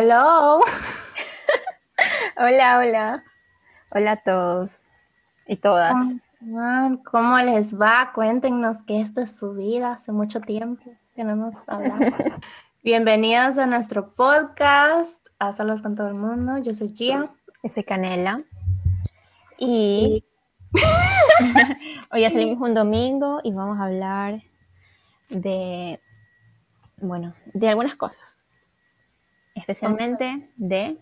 Hello. hola, hola. Hola a todos y todas. ¿Cómo les va? Cuéntenos que esta es su vida. Hace mucho tiempo que no nos hablamos. Bienvenidos a nuestro podcast, a Solos con todo el mundo. Yo soy Gia. Yo soy Canela. Y hoy ya salimos un domingo y vamos a hablar de, bueno, de algunas cosas especialmente de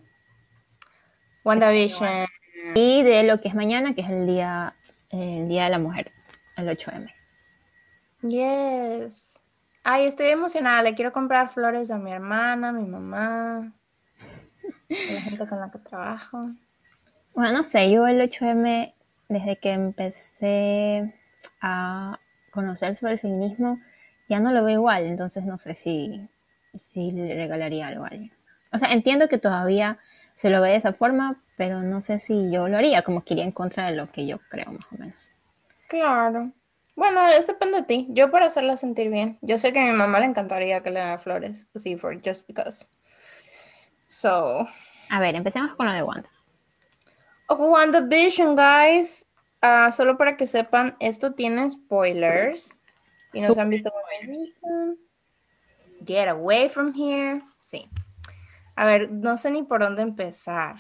WandaVision y de lo que es mañana, que es el día, el día de la mujer, el 8M. Yes. Ay, estoy emocionada. Le quiero comprar flores a mi hermana, a mi mamá, a la gente con la que trabajo. Bueno, no sé, yo el 8M, desde que empecé a conocer sobre el feminismo, ya no lo veo igual, entonces no sé si, si le regalaría algo a alguien. O sea, entiendo que todavía se lo ve de esa forma, pero no sé si yo lo haría, como que iría en contra de lo que yo creo, más o menos. Claro. Bueno, eso depende de ti. Yo para hacerla sentir bien. Yo sé que a mi mamá le encantaría que le haga flores, pues sí, for just because. So. A ver, empecemos con lo de Wanda. WandaVision, guys. Uh, solo para que sepan, esto tiene spoilers. Y nos han visto Get away from here. Sí. A ver, no sé ni por dónde empezar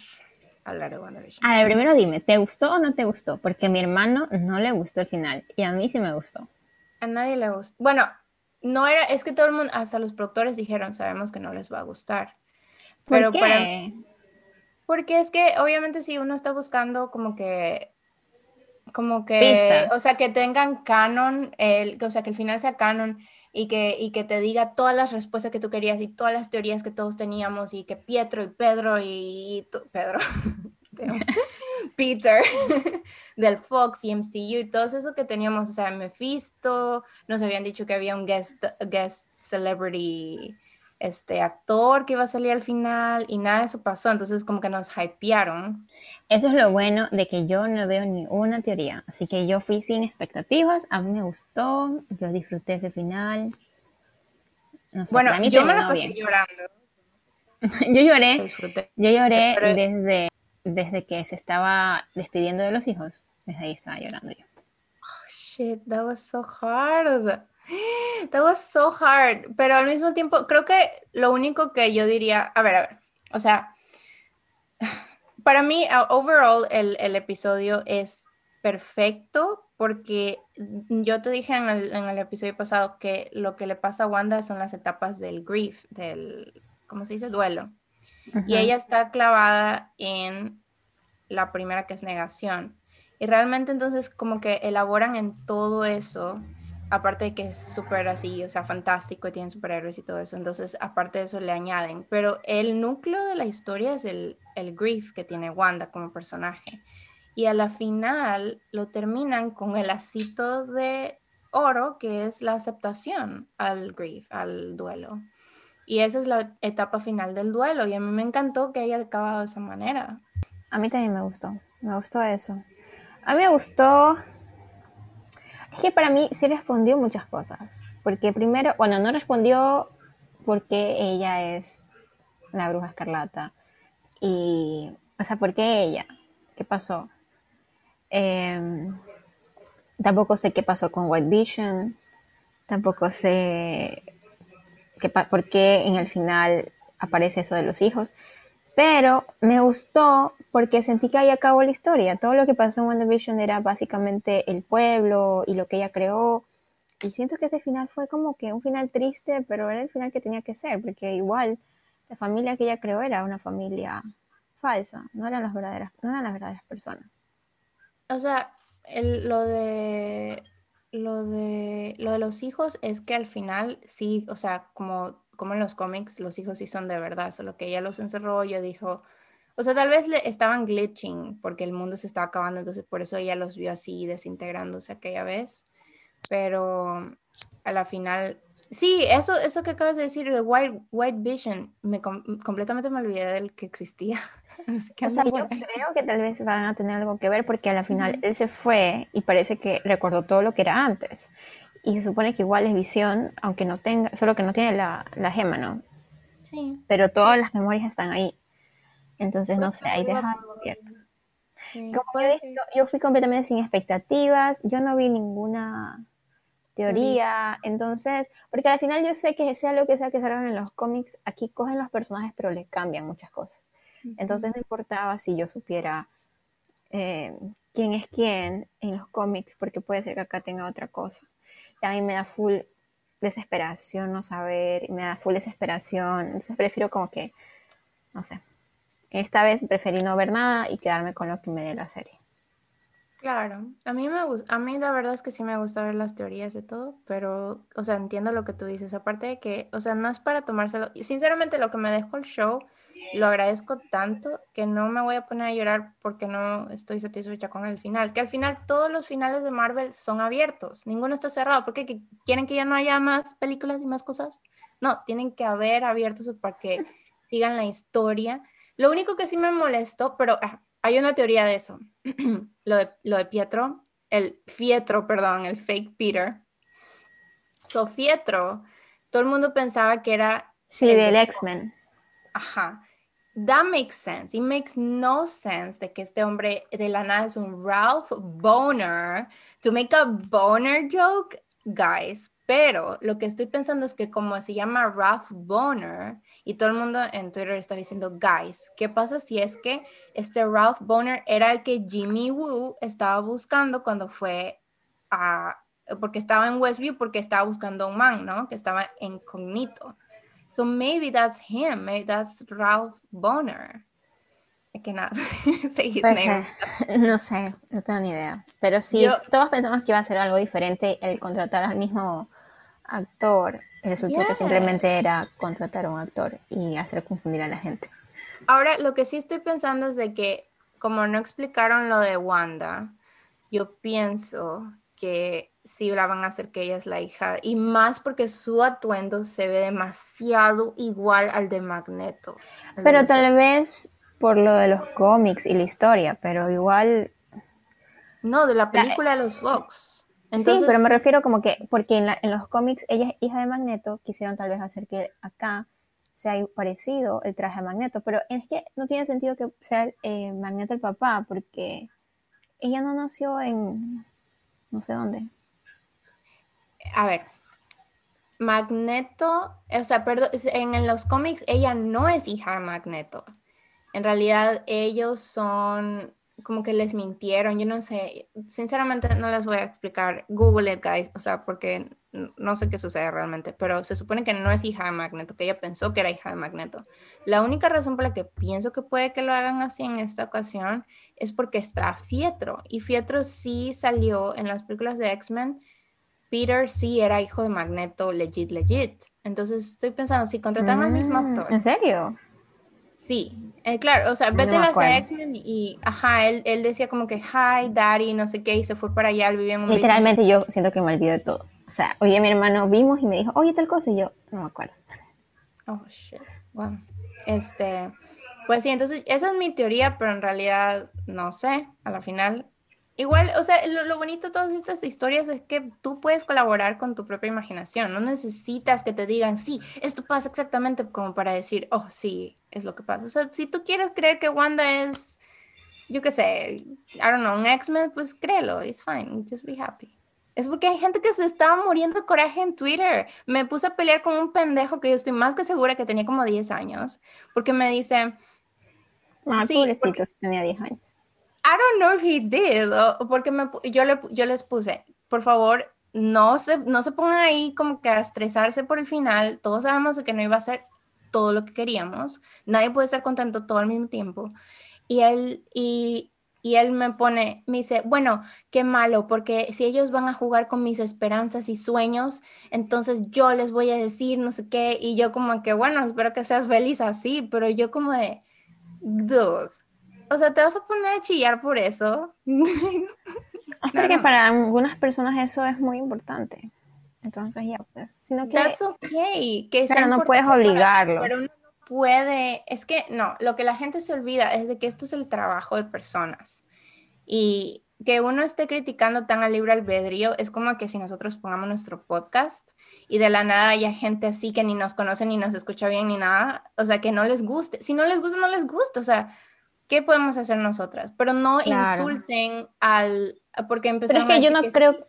a hablar de WandaVision. A ver, primero dime, ¿te gustó o no te gustó? Porque a mi hermano no le gustó el final y a mí sí me gustó. A nadie le gustó. Bueno, no era, es que todo el mundo, hasta los productores dijeron, sabemos que no les va a gustar. ¿Por Pero qué? porque es que obviamente si uno está buscando como que como que, o sea, que tengan canon, el, o sea, que el final sea canon y que, y que te diga todas las respuestas que tú querías y todas las teorías que todos teníamos y que Pietro y Pedro y, Pedro, Peter del Fox y MCU y todo eso que teníamos, o sea, Mephisto, nos habían dicho que había un guest, guest celebrity este actor que iba a salir al final y nada de eso pasó, entonces como que nos hypearon. Eso es lo bueno de que yo no veo ni una teoría, así que yo fui sin expectativas, a mí me gustó, yo disfruté ese final. bueno, yo me lo pasé llorando. yo lloré, yo lloré desde, desde que se estaba despidiendo de los hijos, desde ahí estaba llorando yo. Oh, shit, that was so hard. That was so hard, pero al mismo tiempo creo que lo único que yo diría, a ver, a ver, o sea, para mí, overall, el, el episodio es perfecto porque yo te dije en el, en el, episodio pasado que lo que le pasa a Wanda son las etapas del grief, del, ¿cómo se dice? Duelo. Y ella está clavada en la primera que es negación. Y realmente entonces como que elaboran en todo eso aparte de que es súper así, o sea, fantástico y tiene superhéroes y todo eso, entonces aparte de eso le añaden, pero el núcleo de la historia es el, el grief que tiene Wanda como personaje. Y a la final lo terminan con el lacito de oro, que es la aceptación al grief, al duelo. Y esa es la etapa final del duelo. Y a mí me encantó que haya acabado de esa manera. A mí también me gustó. Me gustó eso. A mí me gustó es que para mí sí respondió muchas cosas. Porque primero, bueno, no respondió porque ella es la bruja escarlata. Y, o sea, ¿por qué ella? ¿Qué pasó? Em, tampoco sé qué pasó con White Vision. Tampoco sé qué, por qué en el final aparece eso de los hijos. Pero me gustó porque sentí que ahí acabó la historia. Todo lo que pasó en WandaVision era básicamente el pueblo y lo que ella creó. Y siento que ese final fue como que un final triste, pero era el final que tenía que ser, porque igual la familia que ella creó era una familia falsa, no eran las verdaderas, no eran las verdaderas personas. O sea, lo de lo de lo de los hijos es que al final sí, o sea, como como en los cómics los hijos sí son de verdad, solo que ella los encerró, ella dijo, o sea, tal vez le estaban glitching porque el mundo se estaba acabando, entonces por eso ella los vio así desintegrándose aquella vez, pero a la final, sí, eso, eso que acabas de decir, de White, White Vision, me completamente me olvidé del que existía. o sea, yo creo que tal vez van a tener algo que ver porque a la final él se fue y parece que recordó todo lo que era antes y se supone que igual es visión, aunque no tenga, solo que no tiene la, la gema, ¿no? Sí. Pero todas las memorias están ahí. Entonces, no sé, ahí deja abierto. Como yo, dije, yo, fui completamente sin expectativas, yo no vi ninguna teoría, entonces, porque al final yo sé que sea lo que sea que salgan en los cómics, aquí cogen los personajes pero les cambian muchas cosas. Entonces no importaba si yo supiera eh, quién es quién en los cómics, porque puede ser que acá tenga otra cosa. Y a mí me da full desesperación no saber, me da full desesperación, entonces prefiero como que, no sé, esta vez preferí no ver nada y quedarme con lo que me dé la serie. Claro, a mí me gusta, a mí la verdad es que sí me gusta ver las teorías de todo, pero, o sea, entiendo lo que tú dices, aparte de que, o sea, no es para tomárselo, sinceramente lo que me dejó el show, lo agradezco tanto que no me voy a poner a llorar porque no estoy satisfecha con el final, que al final todos los finales de Marvel son abiertos, ninguno está cerrado, porque quieren que ya no haya más películas y más cosas, no, tienen que haber abiertos para que sigan la historia. Lo único que sí me molestó, pero ah, hay una teoría de eso. lo, de, lo de Pietro, el Fietro, perdón, el fake Peter. So, Fietro, todo el mundo pensaba que era. Sí, del X-Men. Ajá. That makes sense. It makes no sense de que este hombre de la nada es un Ralph Boner. To make a boner joke, guys. Pero lo que estoy pensando es que como se llama Ralph Boner, y todo el mundo en Twitter está diciendo, guys, ¿qué pasa si es que este Ralph Boner era el que Jimmy Woo estaba buscando cuando fue a, porque estaba en Westview, porque estaba buscando un man, ¿no? Que estaba incógnito. So maybe that's him, maybe that's Ralph Boner. Que nada, No sé, no tengo ni idea. Pero sí, todos pensamos que iba a ser algo diferente el contratar al mismo actor resultó que simplemente era contratar a un actor y hacer confundir a la gente. Ahora, lo que sí estoy pensando es de que, como no explicaron lo de Wanda, yo pienso que sí la van a hacer que ella es la hija, y más porque su atuendo se ve demasiado igual al de Magneto. Pero tal vez por lo de los cómics y la historia, pero igual... No, de la película de los Fox sí, pero me refiero como que, porque en, los cómics ella es hija de Magneto, quisieron tal vez hacer que acá sea parecido el traje a Magneto, pero es que no tiene sentido que sea eh, Magneto el papá, porque ella no nació en no sé dónde. A ver, Magneto, o sea, perdón, en los cómics ella no es hija de Magneto. En realidad ellos son como que les mintieron, yo no sé, sinceramente no les voy a explicar, Google it, guys, o sea, porque no sé qué sucede realmente, pero se supone que no es hija de Magneto, que ella pensó que era hija de Magneto. La única razón por la que pienso que puede que lo hagan así en esta ocasión es porque está Fietro, y Fietro sí salió en las películas de X-Men, Peter sí era hijo de Magneto, legit, legit. Entonces estoy pensando, si contrataron al mismo mm, actor. ¿En serio? Sí, eh, claro, o sea, vete a las X-Men y, ajá, él, él, decía como que, hi, daddy, no sé qué, y se fue para allá, él vivía en un Literalmente yo siento que me olvido de todo. O sea, oye, mi hermano vimos y me dijo, oye, tal cosa, y yo no me acuerdo. Oh, shit. Bueno, este, pues sí, entonces esa es mi teoría, pero en realidad no sé, a la final Igual, o sea, lo, bonito de todas estas historias es que tú puedes colaborar con tu propia imaginación, no necesitas que te digan, sí, esto pasa exactamente como para decir, oh, sí, es lo que pasa. O sea, si tú quieres creer que Wanda es, yo qué sé, I don't know, un X-Men, pues créelo, it's fine, just be happy. Es porque hay gente que se estaba muriendo de coraje en Twitter. Me puse a pelear con un pendejo que yo estoy más que segura que tenía como 10 años, porque me dice... Ah, sí, pobrecito, tenía 10 años I don't know if he did, porque me, yo, le, yo les puse, por favor, no se, no se pongan ahí como que a estresarse por el final. Todos sabemos que no iba a ser todo lo que queríamos. Nadie puede estar contento todo al mismo tiempo. Y él, y, y él me pone, me dice, bueno, qué malo, porque si ellos van a jugar con mis esperanzas y sueños, entonces yo les voy a decir no sé qué. Y yo como que, bueno, espero que seas feliz así, pero yo como de, dude o sea, te vas a poner a chillar por eso. Es porque para algunas personas eso es muy importante. Entonces ya, pues, sino que... That's okay. Que pero no puedes obligarlos. Pero uno no puede... Es que, no, lo que la gente se olvida es de que esto es el trabajo de personas. Y que uno esté criticando tan al libre albedrío es como que si nosotros pongamos nuestro podcast y de la nada haya gente así que ni nos conoce, ni nos escucha bien, ni nada, o sea, que no les guste. Si no les gusta, no les gusta, o sea, ¿qué podemos hacer nosotras? Pero no insulten al, porque empezaron Pero es que yo no creo...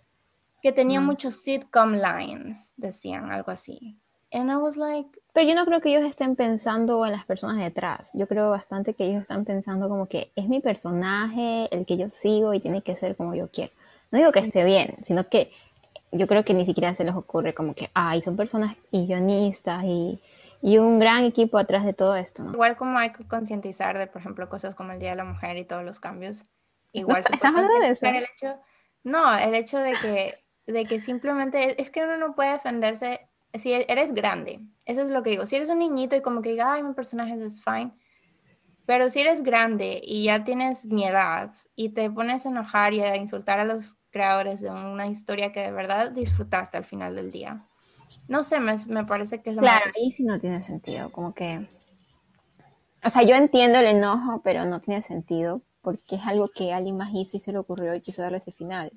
Que tenía muchos sitcom lines, decían, algo así. And I was like... Pero yo no creo que ellos estén pensando en las personas detrás. Yo creo bastante que ellos están pensando como que es mi personaje, el que yo sigo y tiene que ser como yo quiero. No digo que esté bien, sino que yo creo que ni siquiera se les ocurre como que, ay, son personas y guionistas y, y un gran equipo atrás de todo esto. ¿no? Igual como hay que concientizar de, por ejemplo, cosas como el Día de la Mujer y todos los cambios. Igual ¿Estás hablando de eso? El hecho, no, el hecho de que, de que simplemente es, que uno no puede defenderse si eres grande. Eso es lo que digo. Si eres un niñito y como que diga, ay, mi personaje es fine. Pero si eres grande y ya tienes mi edad y te pones a enojar y a insultar a los creadores de una historia que de verdad disfrutaste al final del día. No sé, me, me parece que es Claro, ahí sí no tiene sentido, como que... O sea, yo entiendo el enojo, pero no tiene sentido, porque es algo que alguien más hizo y se le ocurrió y quiso darle ese final.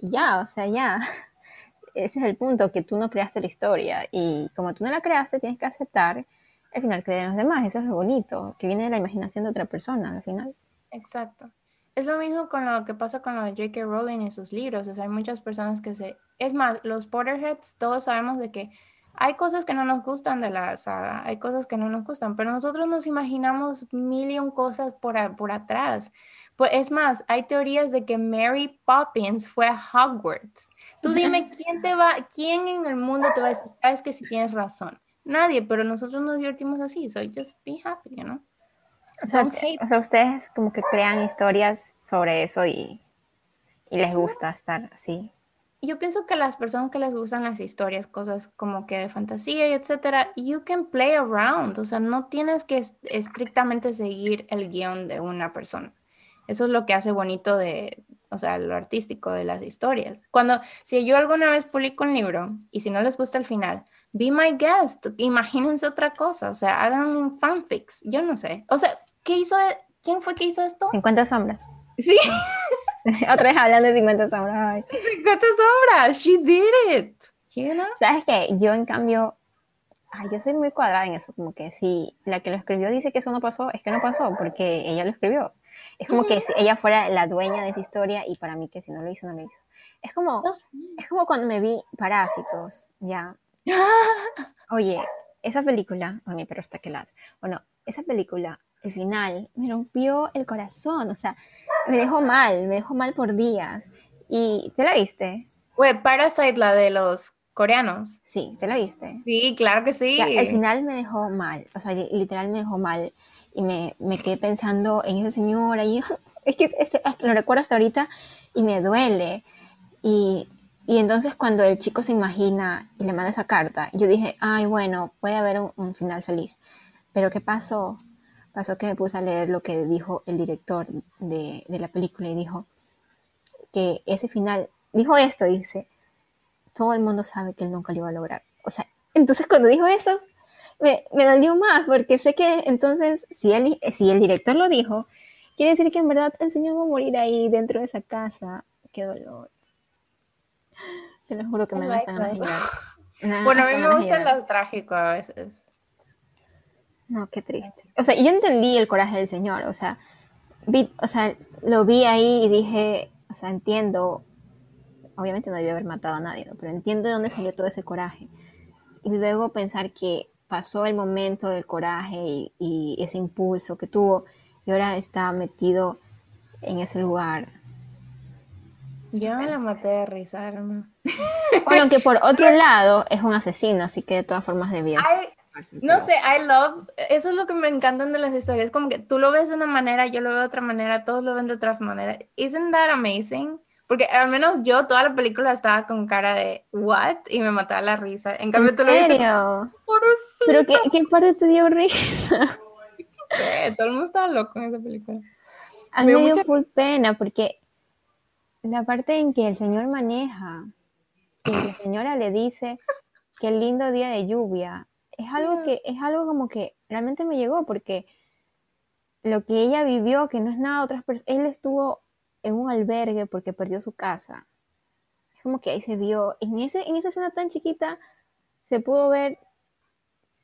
Ya, o sea, ya. Ese es el punto, que tú no creaste la historia. Y como tú no la creaste, tienes que aceptar el final que de los demás. Eso es lo bonito, que viene de la imaginación de otra persona al final. Exacto. Es lo mismo con lo que pasa con lo de J.K. Rowling y sus libros. O sea, hay muchas personas que se... Es más, los Potterheads, todos sabemos de que hay cosas que no nos gustan de la saga, hay cosas que no nos gustan, pero nosotros nos imaginamos mil y un cosas por, por atrás. Pues es más, hay teorías de que Mary Poppins fue a Hogwarts. Tú dime quién te va, quién en el mundo te va a decir, sabes que si tienes razón. Nadie, pero nosotros nos divertimos así, so just be happy, you know? O sea, ustedes como que crean historias sobre eso y, les gusta estar así. Yo pienso que las personas que les gustan las historias, cosas como que de fantasía y etcétera, you can play around, o sea, no tienes que estrictamente seguir el guion de una persona. Eso es lo que hace bonito de, o sea, lo artístico de las historias. Cuando, si yo alguna vez publico un libro y si no les gusta el final, be my guest, imagínense otra cosa, o sea, hagan fanfics, yo no sé. O sea, ¿Qué hizo? ¿Quién fue que hizo esto? 50 sombras. Sí. Otra vez hablando de 50 sombras. 50 sombras, she did it. ¿Sabes qué? Yo en cambio, ay, yo soy muy cuadrada en eso, como que si la que lo escribió dice que eso no pasó, es que no pasó, porque ella lo escribió. Es como que si ella fuera la dueña de esa historia y para mí que si no lo hizo, no lo hizo. Es como, es como cuando me vi Parásitos, ya. Oye, esa película, oh, mi perro está que. Bueno, esa película el final me rompió el corazón, o sea, me dejó mal, me dejó mal por días. ¿Y te la viste? Fue Parasite, la de los coreanos. Sí, ¿te la viste? Sí, claro que sí. al final me dejó mal, o sea, literal me dejó mal. Y me, me quedé pensando en esa señora y es que este, lo recuerdo hasta ahorita y me duele. Y, y, entonces cuando el chico se imagina y le manda esa carta, yo dije, ay, bueno, puede haber un final feliz. Pero ¿qué pasó? pasó que me puse a leer lo que dijo el director de, la película y dijo que ese final, dijo esto, dice, todo el mundo sabe que él nunca lo iba a lograr. O sea, entonces cuando dijo eso, me, me dolió más, porque sé que entonces, si, él, si el director lo dijo, quiere decir que en verdad el señor va a morir ahí dentro de esa casa. Qué dolor. Te lo juro que me da Bueno, a mí me gusta lo trágico a veces. No, qué triste. O sea, yo entendí el coraje del Señor, o sea, vi, o sea, lo vi ahí y dije, o sea, entiendo, obviamente no debió haber matado a nadie, ¿no? pero entiendo de dónde salió todo ese coraje. Y luego pensar que pasó el momento del coraje y, ese impulso que tuvo y ahora está metido en ese lugar. Yo me la maté de risa, ¿no? Bueno, que por otro lado es un asesino, así que de todas formas debía. No sé, I love, eso es lo que me encantan de las historias, como que tú lo ves de una manera, yo lo veo de otra manera, todos lo ven de otra manera. Isn't that amazing? Porque al menos yo toda la película estaba con cara de what y me mataba la risa. En cambio tú lo ves. ¿Pero qué, qué, parte te dio risa? todo el mundo estaba loco en esa película. A mí me dio full pena porque la parte en que el señor maneja y la señora le dice que el lindo día de lluvia es algo que es algo como que realmente me llegó porque lo que ella vivió, que no es nada otras personas, él estuvo en un albergue porque perdió su casa. Es como que ahí se vio, en, ese, en esa escena tan chiquita, se pudo ver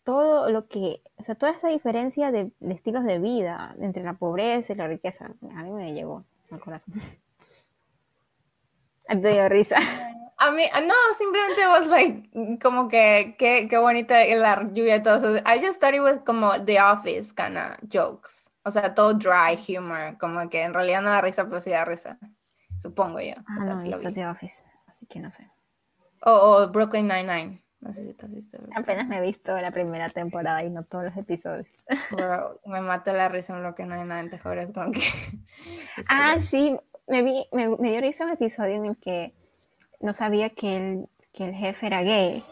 todo lo que, o sea, toda esa diferencia de, de estilos de vida entre la pobreza y la riqueza. A mí me llegó al corazón. Te dio risa. A mí, no, simplemente was like, como que, qué, qué bonita la lluvia y todo eso. I just thought it was como The Office kind of jokes. O sea, todo dry humor, como que en realidad no da risa, pero sí da risa. Supongo yo. Ah, o sea, no, sí he lo visto vi. The Office, así que no sé. O, o Brooklyn Nine-Nine. No sé si te has visto. Apenas me he visto la primera temporada y no todos los episodios. Bro, me mata la risa en Brooklyn Nine-Nine, te juro, es como que... Ah, sí, me, vi, me, me dio risa un episodio en el que no sabía que el, que el jefe era gay.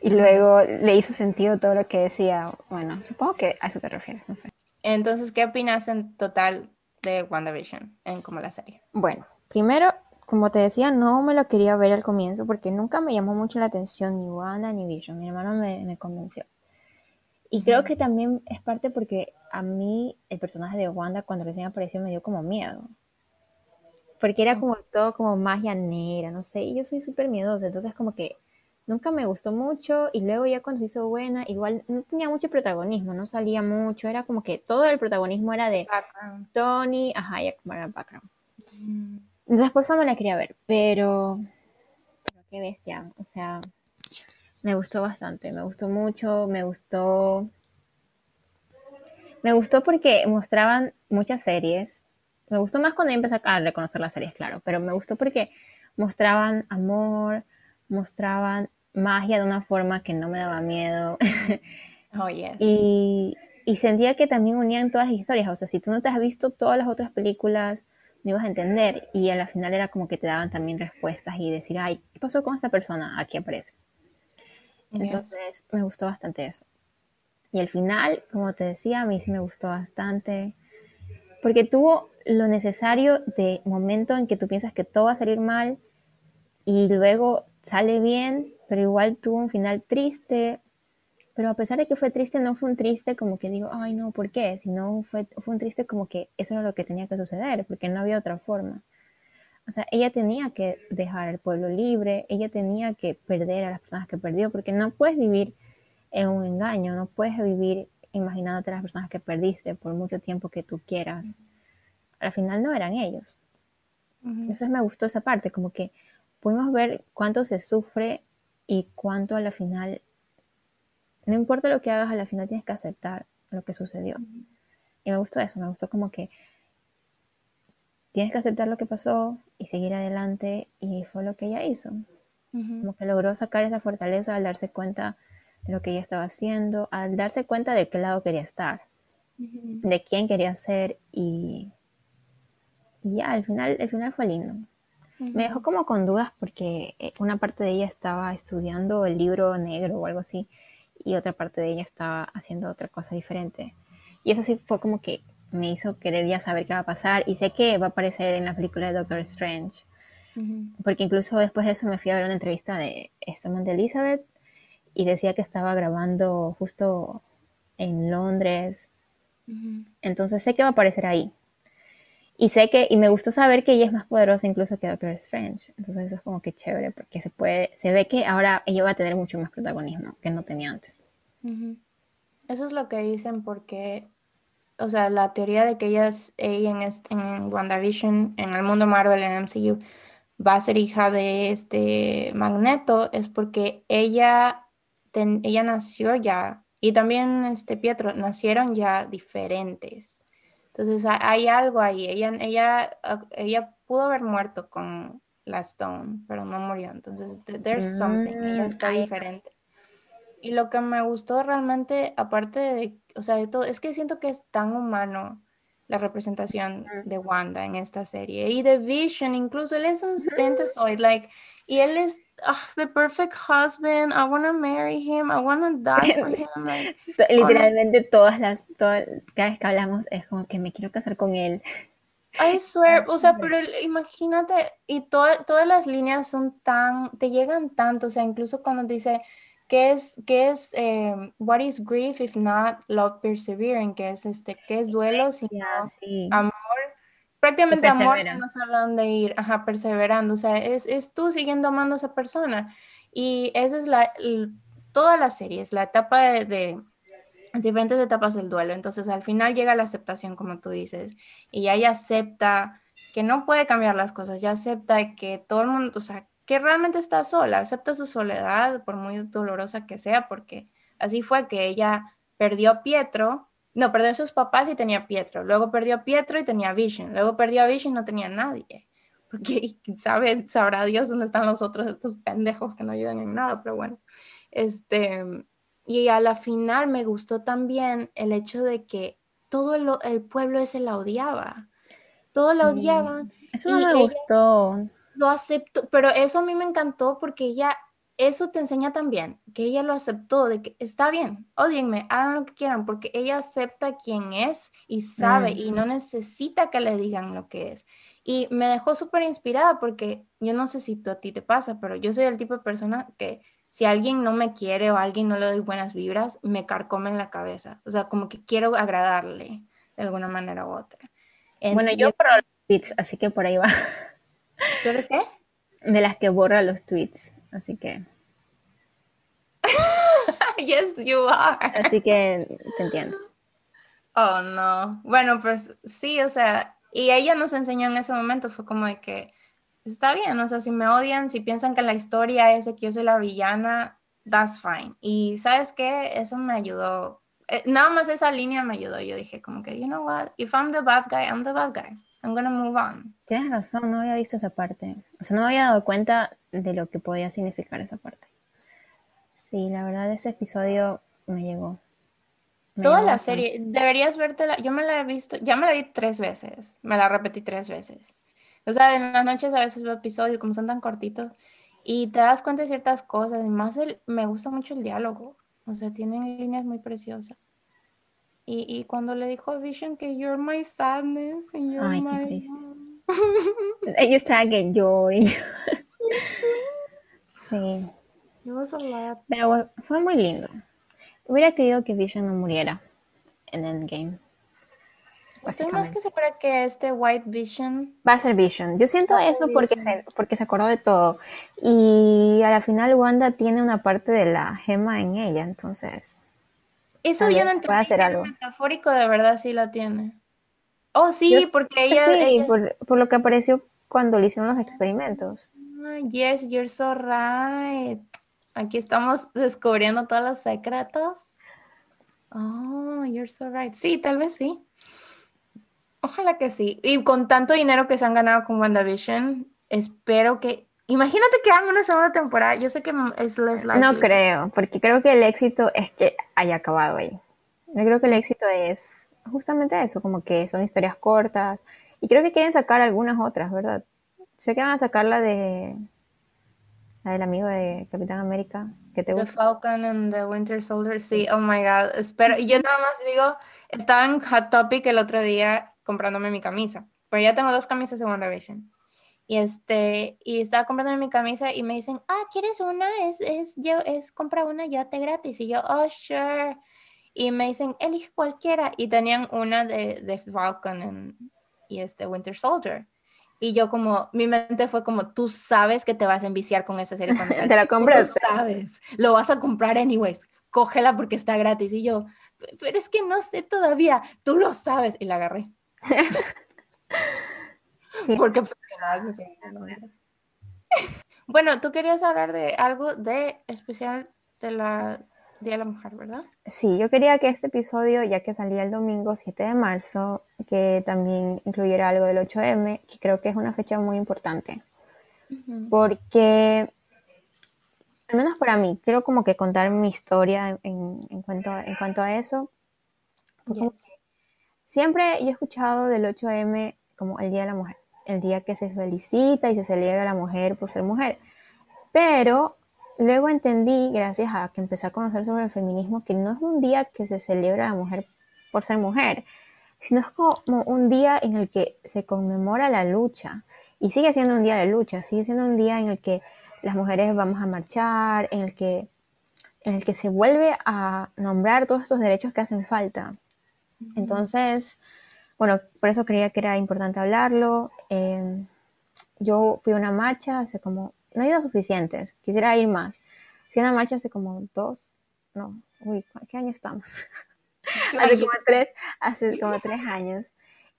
Y luego le hizo sentido todo lo que decía. Bueno, supongo que a eso te refieres, no sé. Entonces, ¿qué opinas en total de WandaVision en como la serie? Bueno, primero, como te decía, no me lo quería ver al comienzo porque nunca me llamó mucho la atención ni Wanda ni Vision. Mi hermano me, me convenció. Y creo que también es parte porque a mí el personaje de Wanda cuando recién apareció me dio como miedo. Porque era como todo como magia negra, no sé, y yo soy súper miedosa, entonces como que nunca me gustó mucho y luego ya cuando se hizo buena, igual no tenía mucho protagonismo, no salía mucho, era como que todo el protagonismo era de Background. Tony, ajá, ya como era el background. Entonces por eso me la quería ver, pero, pero qué bestia, o sea, me gustó bastante, me gustó mucho, me gustó, me gustó porque mostraban muchas series, me gustó más cuando empecé a reconocer las series, claro, pero me gustó porque mostraban amor, mostraban magia de una forma que no me daba miedo. Oh, yes. y, y sentía que también unían todas las historias, o sea, si tú no te has visto todas las otras películas, no ibas a entender y a la final era como que te daban también respuestas y decir, ay, ¿qué pasó con esta persona? Aquí aparece. Entonces me gustó bastante eso. Y el final, como te decía, a mí sí me gustó bastante. Porque tuvo lo necesario de momento en que tú piensas que todo va a salir mal y luego sale bien, pero igual tuvo un final triste. Pero a pesar de que fue triste, no fue un triste como que digo, ay no, ¿por qué? Sino fue, fue un triste como que eso era lo que tenía que suceder, porque no había otra forma. O sea, ella tenía que dejar al pueblo libre, ella tenía que perder a las personas que perdió, porque no puedes vivir en un engaño, no puedes vivir imaginándote a las personas que perdiste por mucho tiempo que tú quieras. Al final no eran ellos. Entonces me gustó esa parte, como que pudimos ver cuánto se sufre y cuánto a la final, no importa lo que hagas, a la final tienes que aceptar lo que sucedió. Y me gustó eso, me gustó como que tienes que aceptar lo que pasó y seguir adelante y fue lo que ella hizo. Como que logró sacar esa fortaleza al darse cuenta de lo que ella estaba haciendo, al darse cuenta de qué lado quería estar, de quién quería ser y, y ya, al final, el final fue lindo. Me dejó como con dudas porque eh, una parte de ella estaba estudiando el libro negro o algo así y otra parte de ella estaba haciendo otra cosa diferente. Y eso sí fue como que me hizo querer ya saber qué va a pasar y sé que va a aparecer en la película de Doctor Strange. Porque incluso después de eso me fui a ver una entrevista de esta man de Elizabeth y decía que estaba grabando justo en Londres. Entonces sé que va a aparecer ahí. Y sé que, y me gustó saber que ella es más poderosa incluso que Doctor Strange. Entonces eso es como que chévere, porque se puede, se ve que ahora ella va a tener mucho más protagonismo que no tenía antes. Eso es lo que dicen porque, o sea, la teoría de que ella, es, ella en, este- en WandaVision, en el mundo Marvel, en MCU, va a ser hija de este Magneto, es porque ella, ella nació ya, y también este Pietro, nacieron ya diferentes. Entonces ha- hay algo ahí. Ella, ella, ah, ella pudo haber muerto con la Stone, pero no murió. Entonces, th- there's something. Ella Mm, está diferente. Y lo que me gustó realmente, aparte de, o sea, de todo, es que siento que es tan humano la representación de Wanda en esta serie. Y de Vision, incluso él es un synthesoid, like, y él es ah, the perfect husband. I wanna marry him. I wanna die for him. Like, To- Literalmente todas las, todas, cada vez que hablamos es como que me quiero casar con él. I swear, o sea, pero imagínate, y toda- todas las líneas son tan, te llegan tanto, o sea, incluso cuando dice, ¿qué es, qué es, eh, what is grief if not love persevering? ¿Qué es este, qué es duelo si no sí. amor prácticamente amor no sabe dónde ir, ajá, perseverando, o sea, es, es tú siguiendo amando a esa persona. Y esa es la, toda la serie, es la etapa de, de, diferentes etapas del duelo. Entonces al final llega la aceptación, como tú dices, y ya ella acepta que no puede cambiar las cosas, ya acepta que todo el mundo, o sea, que realmente está sola, acepta su soledad, por muy dolorosa que sea, porque así fue que ella perdió a Pietro, no, perdió a sus papás y tenía a Pietro, luego perdió a Pietro y tenía a Vision, luego perdió a Vision y no tenía a nadie, porque sabe, sabrá Dios dónde están los otros, estos pendejos que no ayudan en nada, pero bueno, este, y a la final me gustó también el hecho de que todo el pueblo ese la odiaba, todo la odiaban. Eso no me gustó. lo aceptó, pero eso a mí me encantó porque ella, eso te enseña también, que ella lo aceptó, de que está bien, odienme, hagan lo que quieran, porque ella acepta quién es y sabe y no necesita que le digan lo que es. Y me dejó súper inspirada porque yo no sé si a ti te pasa, pero yo soy el tipo de persona que si alguien no me quiere o alguien no le doy buenas vibras, me carcome en la cabeza. O sea, como que quiero agradarle de alguna manera u otra. bueno, yo pero los tweets, así que por ahí va. ¿Tú eres qué? De las que borra los tweets, así que. yes, you are. Así que te entiendo. Oh, no. Bueno, pues sí, o sea, y ella nos enseñó en ese momento, fue como de que está bien, o sea, si me odian, si piensan que la historia es de que yo soy la villana, that's fine. Y sabes qué, eso me ayudó. Eh, nada más esa línea me ayudó. Yo dije como que, you know what, if I'm the bad guy, I'm the bad guy. I'm gonna move on. Tienes razón, no había visto esa parte. O sea, no me había dado cuenta de lo que podía significar esa parte. Sí, la verdad ese episodio me llegó. Toda la serie, deberías vértela. Yo me la he visto, ya me la vi tres veces. Me la repetí tres veces. O sea, en las noches a veces veo episodios, como son tan cortitos, y te das cuenta de ciertas cosas. Y más el, me gusta mucho el diálogo. O sea, tienen líneas muy preciosas. Y, y cuando le dijo a Vision que you're my sadness and you're Ay, my... Qué Ellos estaban que lloren. sí. Pero fue muy lindo. Hubiera querido que Vision no muriera en Endgame. Estoy más que segura que este White Vision va a ser Vision. Yo siento eso porque se, porque se acordó de todo. Y a la final Wanda tiene una parte de la gema en ella, entonces eso yo no entendí. Hacer algo. metafórico de verdad sí la tiene. Oh, sí, porque ella. Sí, Por, lo que apareció cuando le hicieron los experimentos. Ah, yes, you're so right. Aquí estamos descubriendo todos los secretos. Oh, you're so right. Sí, tal vez sí. Ojalá que sí. Y con tanto dinero que se han ganado con WandaVision, espero que Imagínate que hagan una segunda temporada. Yo sé que es less No creo, porque creo que el éxito es que haya acabado ahí. Yo creo que el éxito es justamente eso, como que son historias cortas. Y creo que quieren sacar algunas otras, ¿verdad? Sé que van a sacar la de. La del amigo de Capitán América. Que te the Falcon and the Winter Soldier. Sí, oh my god. Espero. Y yo nada más digo, estaba en Hot Topic el otro día comprándome mi camisa. Pero ya tengo dos camisas de WandaVision. Y este, y estaba comprando mi camisa y me dicen, ah, ¿quieres una? Es, es, yo, es compra una, te gratis. Y yo, oh, sure. Y me dicen, elige cualquiera. Y tenían una de, de Falcon y este Winter Soldier. Y yo como, mi mente fue como, tú sabes que te vas a enviciar con esa serie cuando Te la compras. Tú sabes, lo vas a comprar anyways. Cógela porque está gratis. Y yo, pero es que no sé todavía, tú lo sabes. Y la agarré. sí. Porque pues, bueno, tú querías hablar de algo de especial de la Día de la Mujer, ¿verdad? Sí, yo quería que este episodio, ya que salía el domingo 7 de marzo, que también incluyera algo del 8M, que creo que es una fecha muy importante. Porque, al menos para mí, quiero como que contar mi historia en, cuanto, a, en cuanto a eso. Siempre yo he escuchado del 8M como el Día de la Mujer el día que se felicita y se celebra a la mujer por ser mujer. Pero luego entendí, gracias a que empecé a conocer sobre el feminismo, que no es un día que se celebra a la mujer por ser mujer, sino es como un día en el que se conmemora la lucha. Y sigue siendo un día de lucha, sigue siendo un día en el que las mujeres vamos a marchar, en el que, en el que se vuelve a nombrar todos estos derechos que hacen falta. Entonces, bueno, por eso creía que era importante hablarlo. Em, yo fui a una marcha hace como, no he ido suficientes, quisiera ir más. Fui a una marcha hace como dos, no, uy, ¿qué año estamos? hace como tres, hace como tres años.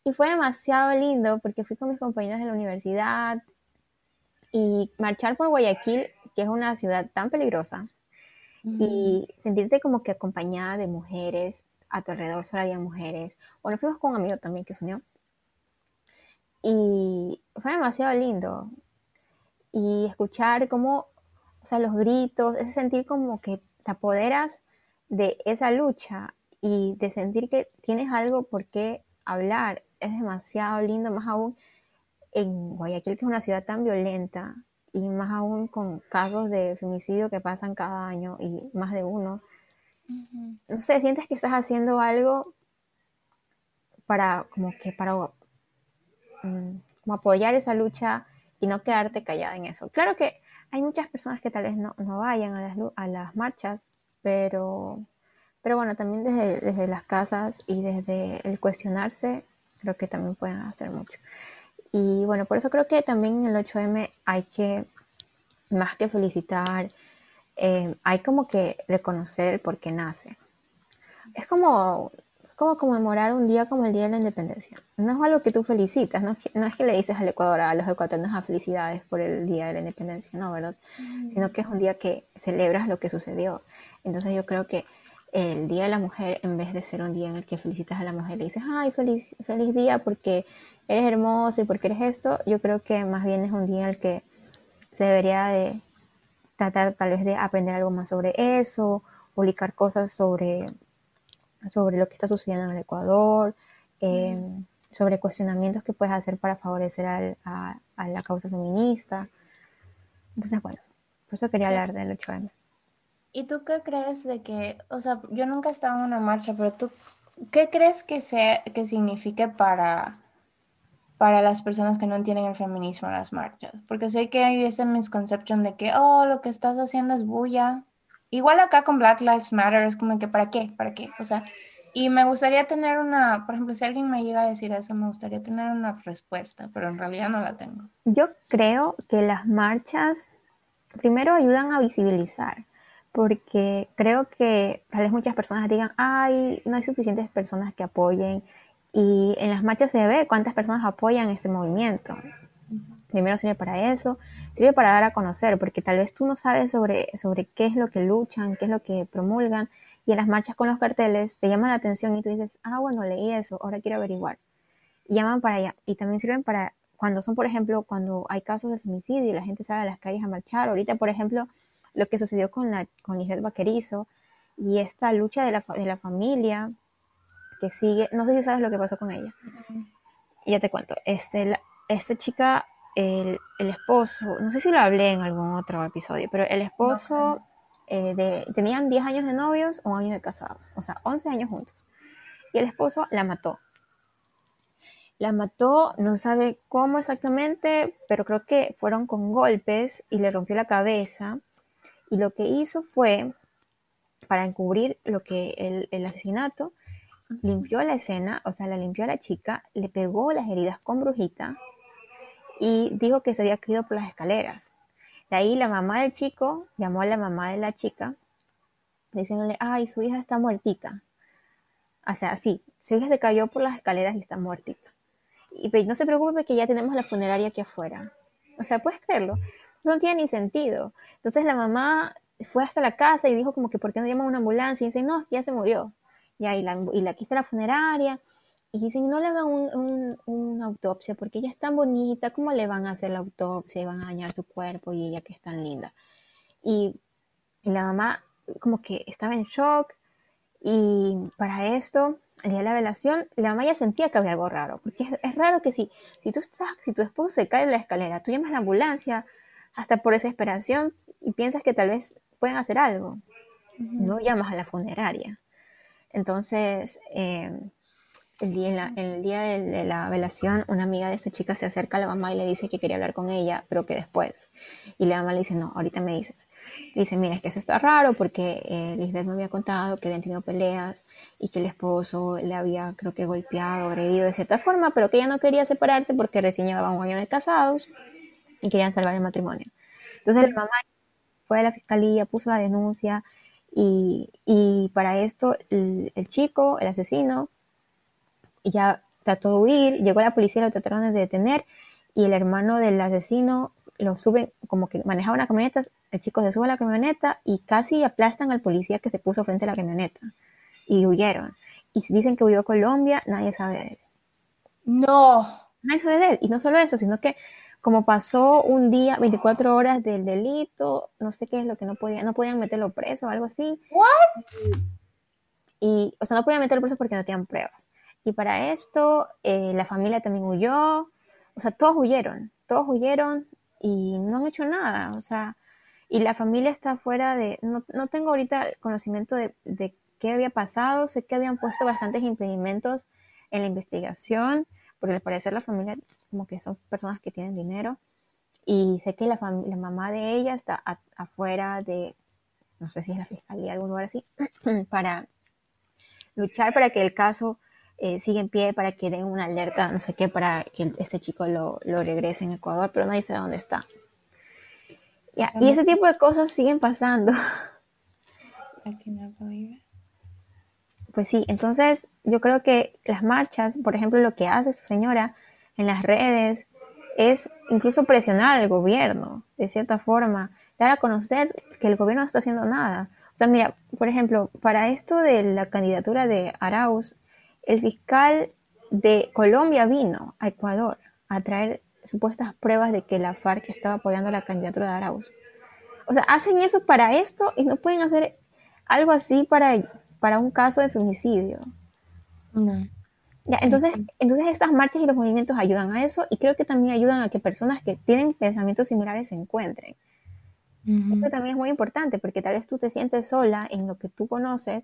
Y fue demasiado lindo porque fui con mis compañeros de la universidad y marchar por Guayaquil, que es una ciudad tan peligrosa, y sentirte como que acompañada de mujeres, a tu alrededor solo había mujeres. Bueno, fuimos con un amigo también que se unió. Y fue demasiado lindo. Y escuchar como, o sea, los gritos, ese sentir como que te apoderas de esa lucha y de sentir que tienes algo por qué hablar, es demasiado lindo, más aún en Guayaquil, que es una ciudad tan violenta, y más aún con casos de femicidio que pasan cada año y más de uno. No sé, sientes que estás haciendo algo para como que para mm, como apoyar esa lucha y no quedarte callada en eso. Claro que hay muchas personas que tal vez no, no vayan a las, a las marchas, pero, pero bueno, también desde, desde las casas y desde el cuestionarse, creo que también pueden hacer mucho. Y bueno, por eso creo que también en el 8M hay que, más que felicitar, eh, hay como que reconocer el por qué nace. Es como, como conmemorar un día como el Día de la Independencia. No es algo que tú felicitas, no, es que le dices al Ecuador, a los ecuatorianos a felicidades por el Día de la Independencia, no, ¿verdad? Mm. Sino que es un día que celebras lo que sucedió. Entonces yo creo que el Día de la Mujer, en vez de ser un día en el que felicitas a la mujer, le dices, ay, feliz, feliz día porque eres hermoso y porque eres esto, yo creo que más bien es un día en el que se debería de tratar tal vez de aprender algo más sobre eso, publicar cosas sobre, sobre lo que está sucediendo en el Ecuador, em, sobre cuestionamientos que puedes hacer para favorecer a, la causa feminista. Entonces, bueno, por eso quería hablar del 8M. ¿Y tú qué crees de que, o sea, yo nunca he estado en una marcha, pero tú, ¿qué crees que, sea, que signifique para, para las personas que no entienden el feminismo en las marchas? Porque sé que hay esa misconcepción de que, oh, lo que estás haciendo es bulla. Igual acá con Black Lives Matter es como que, ¿para qué? ¿Para qué? O sea, y me gustaría tener una, por ejemplo, si alguien me llega a decir eso, me gustaría tener una respuesta, pero en realidad no la tengo. Yo creo que las marchas primero ayudan a visibilizar porque creo que tal vez muchas personas digan, ay, no hay suficientes personas que apoyen y en las marchas se ve cuántas personas apoyan ese movimiento. Primero sirve para eso, sirve para dar a conocer, porque tal vez tú no sabes sobre, sobre qué es lo que luchan, qué es lo que promulgan, y en las marchas con los carteles te llaman la atención y tú dices, ah, bueno, leí eso, ahora quiero averiguar. Y llaman para allá. Y también sirven para cuando son, por ejemplo, cuando hay casos de femicidio y la gente sale a las calles a marchar. Ahorita, por ejemplo, lo que sucedió con, la, con Lisbeth Vaquerizo y esta lucha de la, de la familia que sigue, no sé si sabes lo que pasó con ella. Ya te cuento, este, esta chica, el, el, esposo, no sé si lo hablé en algún otro episodio, pero el esposo eh, de, tenían 10 años de novios o años de casados, o sea, 11 años juntos. Y el esposo la mató. La mató, no sabe cómo exactamente, pero creo que fueron con golpes y le rompió la cabeza y lo que hizo fue, para encubrir lo que el, asesinato, limpió la escena, o sea, la limpió a la chica, le pegó las heridas con brujita y dijo que se había caído por las escaleras. De ahí la mamá del chico llamó a la mamá de la chica diciéndole, ay, su hija está muertita. O sea, sí, su hija se cayó por las escaleras y está muertita. Y no se preocupe que ya tenemos la funeraria aquí afuera. O sea, puedes creerlo no tiene ni sentido. Entonces la mamá fue hasta la casa y dijo como que ¿por qué no llaman una ambulancia? Y dice, no, ya se murió. Ya, y la, y la está la funeraria. Y dicen, no le hagan una autopsia porque ella es tan bonita, ¿cómo le van a hacer la autopsia y van a dañar su cuerpo y ella que es tan linda? Y, la mamá como que estaba en shock y para esto, el día de la velación, la mamá ya sentía que había algo raro, porque es, es raro que si, si tú estás, si tu esposo se cae en la escalera, tú llamas a la ambulancia, hasta por desesperación y piensas que tal vez pueden hacer algo. No llamas a la funeraria. Entonces, eh, el día, el día de, la velación, una amiga de esta chica se acerca a la mamá y le dice que quería hablar con ella, pero que después. Y la mamá le dice, no, ahorita me dices. Le dice, mira, es que eso está raro porque eh, Lisbeth me había contado que habían tenido peleas y que el esposo le había, creo que, golpeado, agredido de cierta forma, pero que ella no quería separarse porque recién llevaban un año de casados y querían salvar el matrimonio. Entonces la mamá fue a la fiscalía, puso la denuncia y, y para esto el, el chico, el asesino, ya trató de huir, llegó la policía, lo trataron de detener y el hermano del asesino lo sube, como que manejaba una camioneta, el chico se sube a la camioneta y casi aplastan al policía que se puso frente a la camioneta y huyeron. Y dicen que huyó a Colombia, nadie sabe de él. No. Nadie sabe de él. Y no solo eso, sino que como pasó un día, 24 horas del delito, no sé qué es lo que no podían, no podían meterlo preso o algo así. What? Y, o sea, no podían meterlo preso porque no tenían pruebas. Y para esto, eh, la familia también huyó, o sea, todos huyeron, todos huyeron y no han hecho nada, o sea, y la familia está fuera de, no, no tengo ahorita conocimiento de, de, qué había pasado, sé que habían puesto bastantes impedimentos en la investigación, porque al parecer la familia como que son personas que tienen dinero, y sé que la, la mamá de ella está afuera de, no sé si es la fiscalía, algún lugar así, para luchar para que el caso eh, sigue en pie para que den una alerta, no sé qué, para que este chico lo, lo regrese en Ecuador, pero nadie sabe dónde está. y ese tipo de cosas siguen pasando. Pues sí, entonces yo creo que las marchas, por ejemplo, lo que hace esta señora en las redes es incluso presionar al gobierno, de cierta forma, dar a conocer que el gobierno no está haciendo nada. O sea, mira, por ejemplo, para esto de la candidatura de Arauz, el fiscal de Colombia vino a Ecuador a traer supuestas pruebas de que la FARC estaba apoyando la candidatura de Arauz. O sea, hacen eso para esto y no pueden hacer algo así para, para un caso de femicidio. No. Ya, entonces, entonces estas marchas y los movimientos ayudan a eso y creo que también ayudan a que personas que tienen pensamientos similares se encuentren. Esto también es muy importante porque tal vez tú te sientes sola en lo que tú conoces,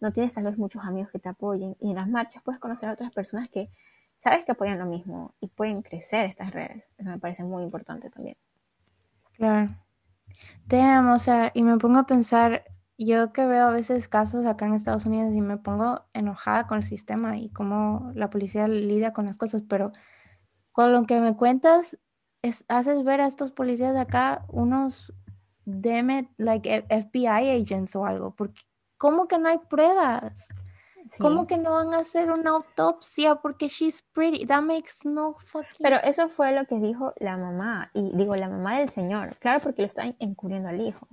no tienes tal vez muchos amigos que te apoyen y en las marchas puedes conocer a otras personas que sabes que apoyan lo mismo y pueden crecer estas redes. Eso me parece muy importante también. Claro. Damn, o sea, y me pongo a pensar, yo que veo a veces casos acá en Estados Unidos y me pongo enojada con el sistema y cómo la policía lidia con las cosas, pero con lo que me cuentas, es, haces ver a estos policías de acá unos DM, like FBI agents o algo, porque ¿Cómo que no hay pruebas? ¿Cómo que no van a hacer una autopsia porque she's pretty? That makes no fucking Pero eso fue lo que dijo la mamá, y digo, la mamá del señor. Claro, porque lo están encubriendo al hijo.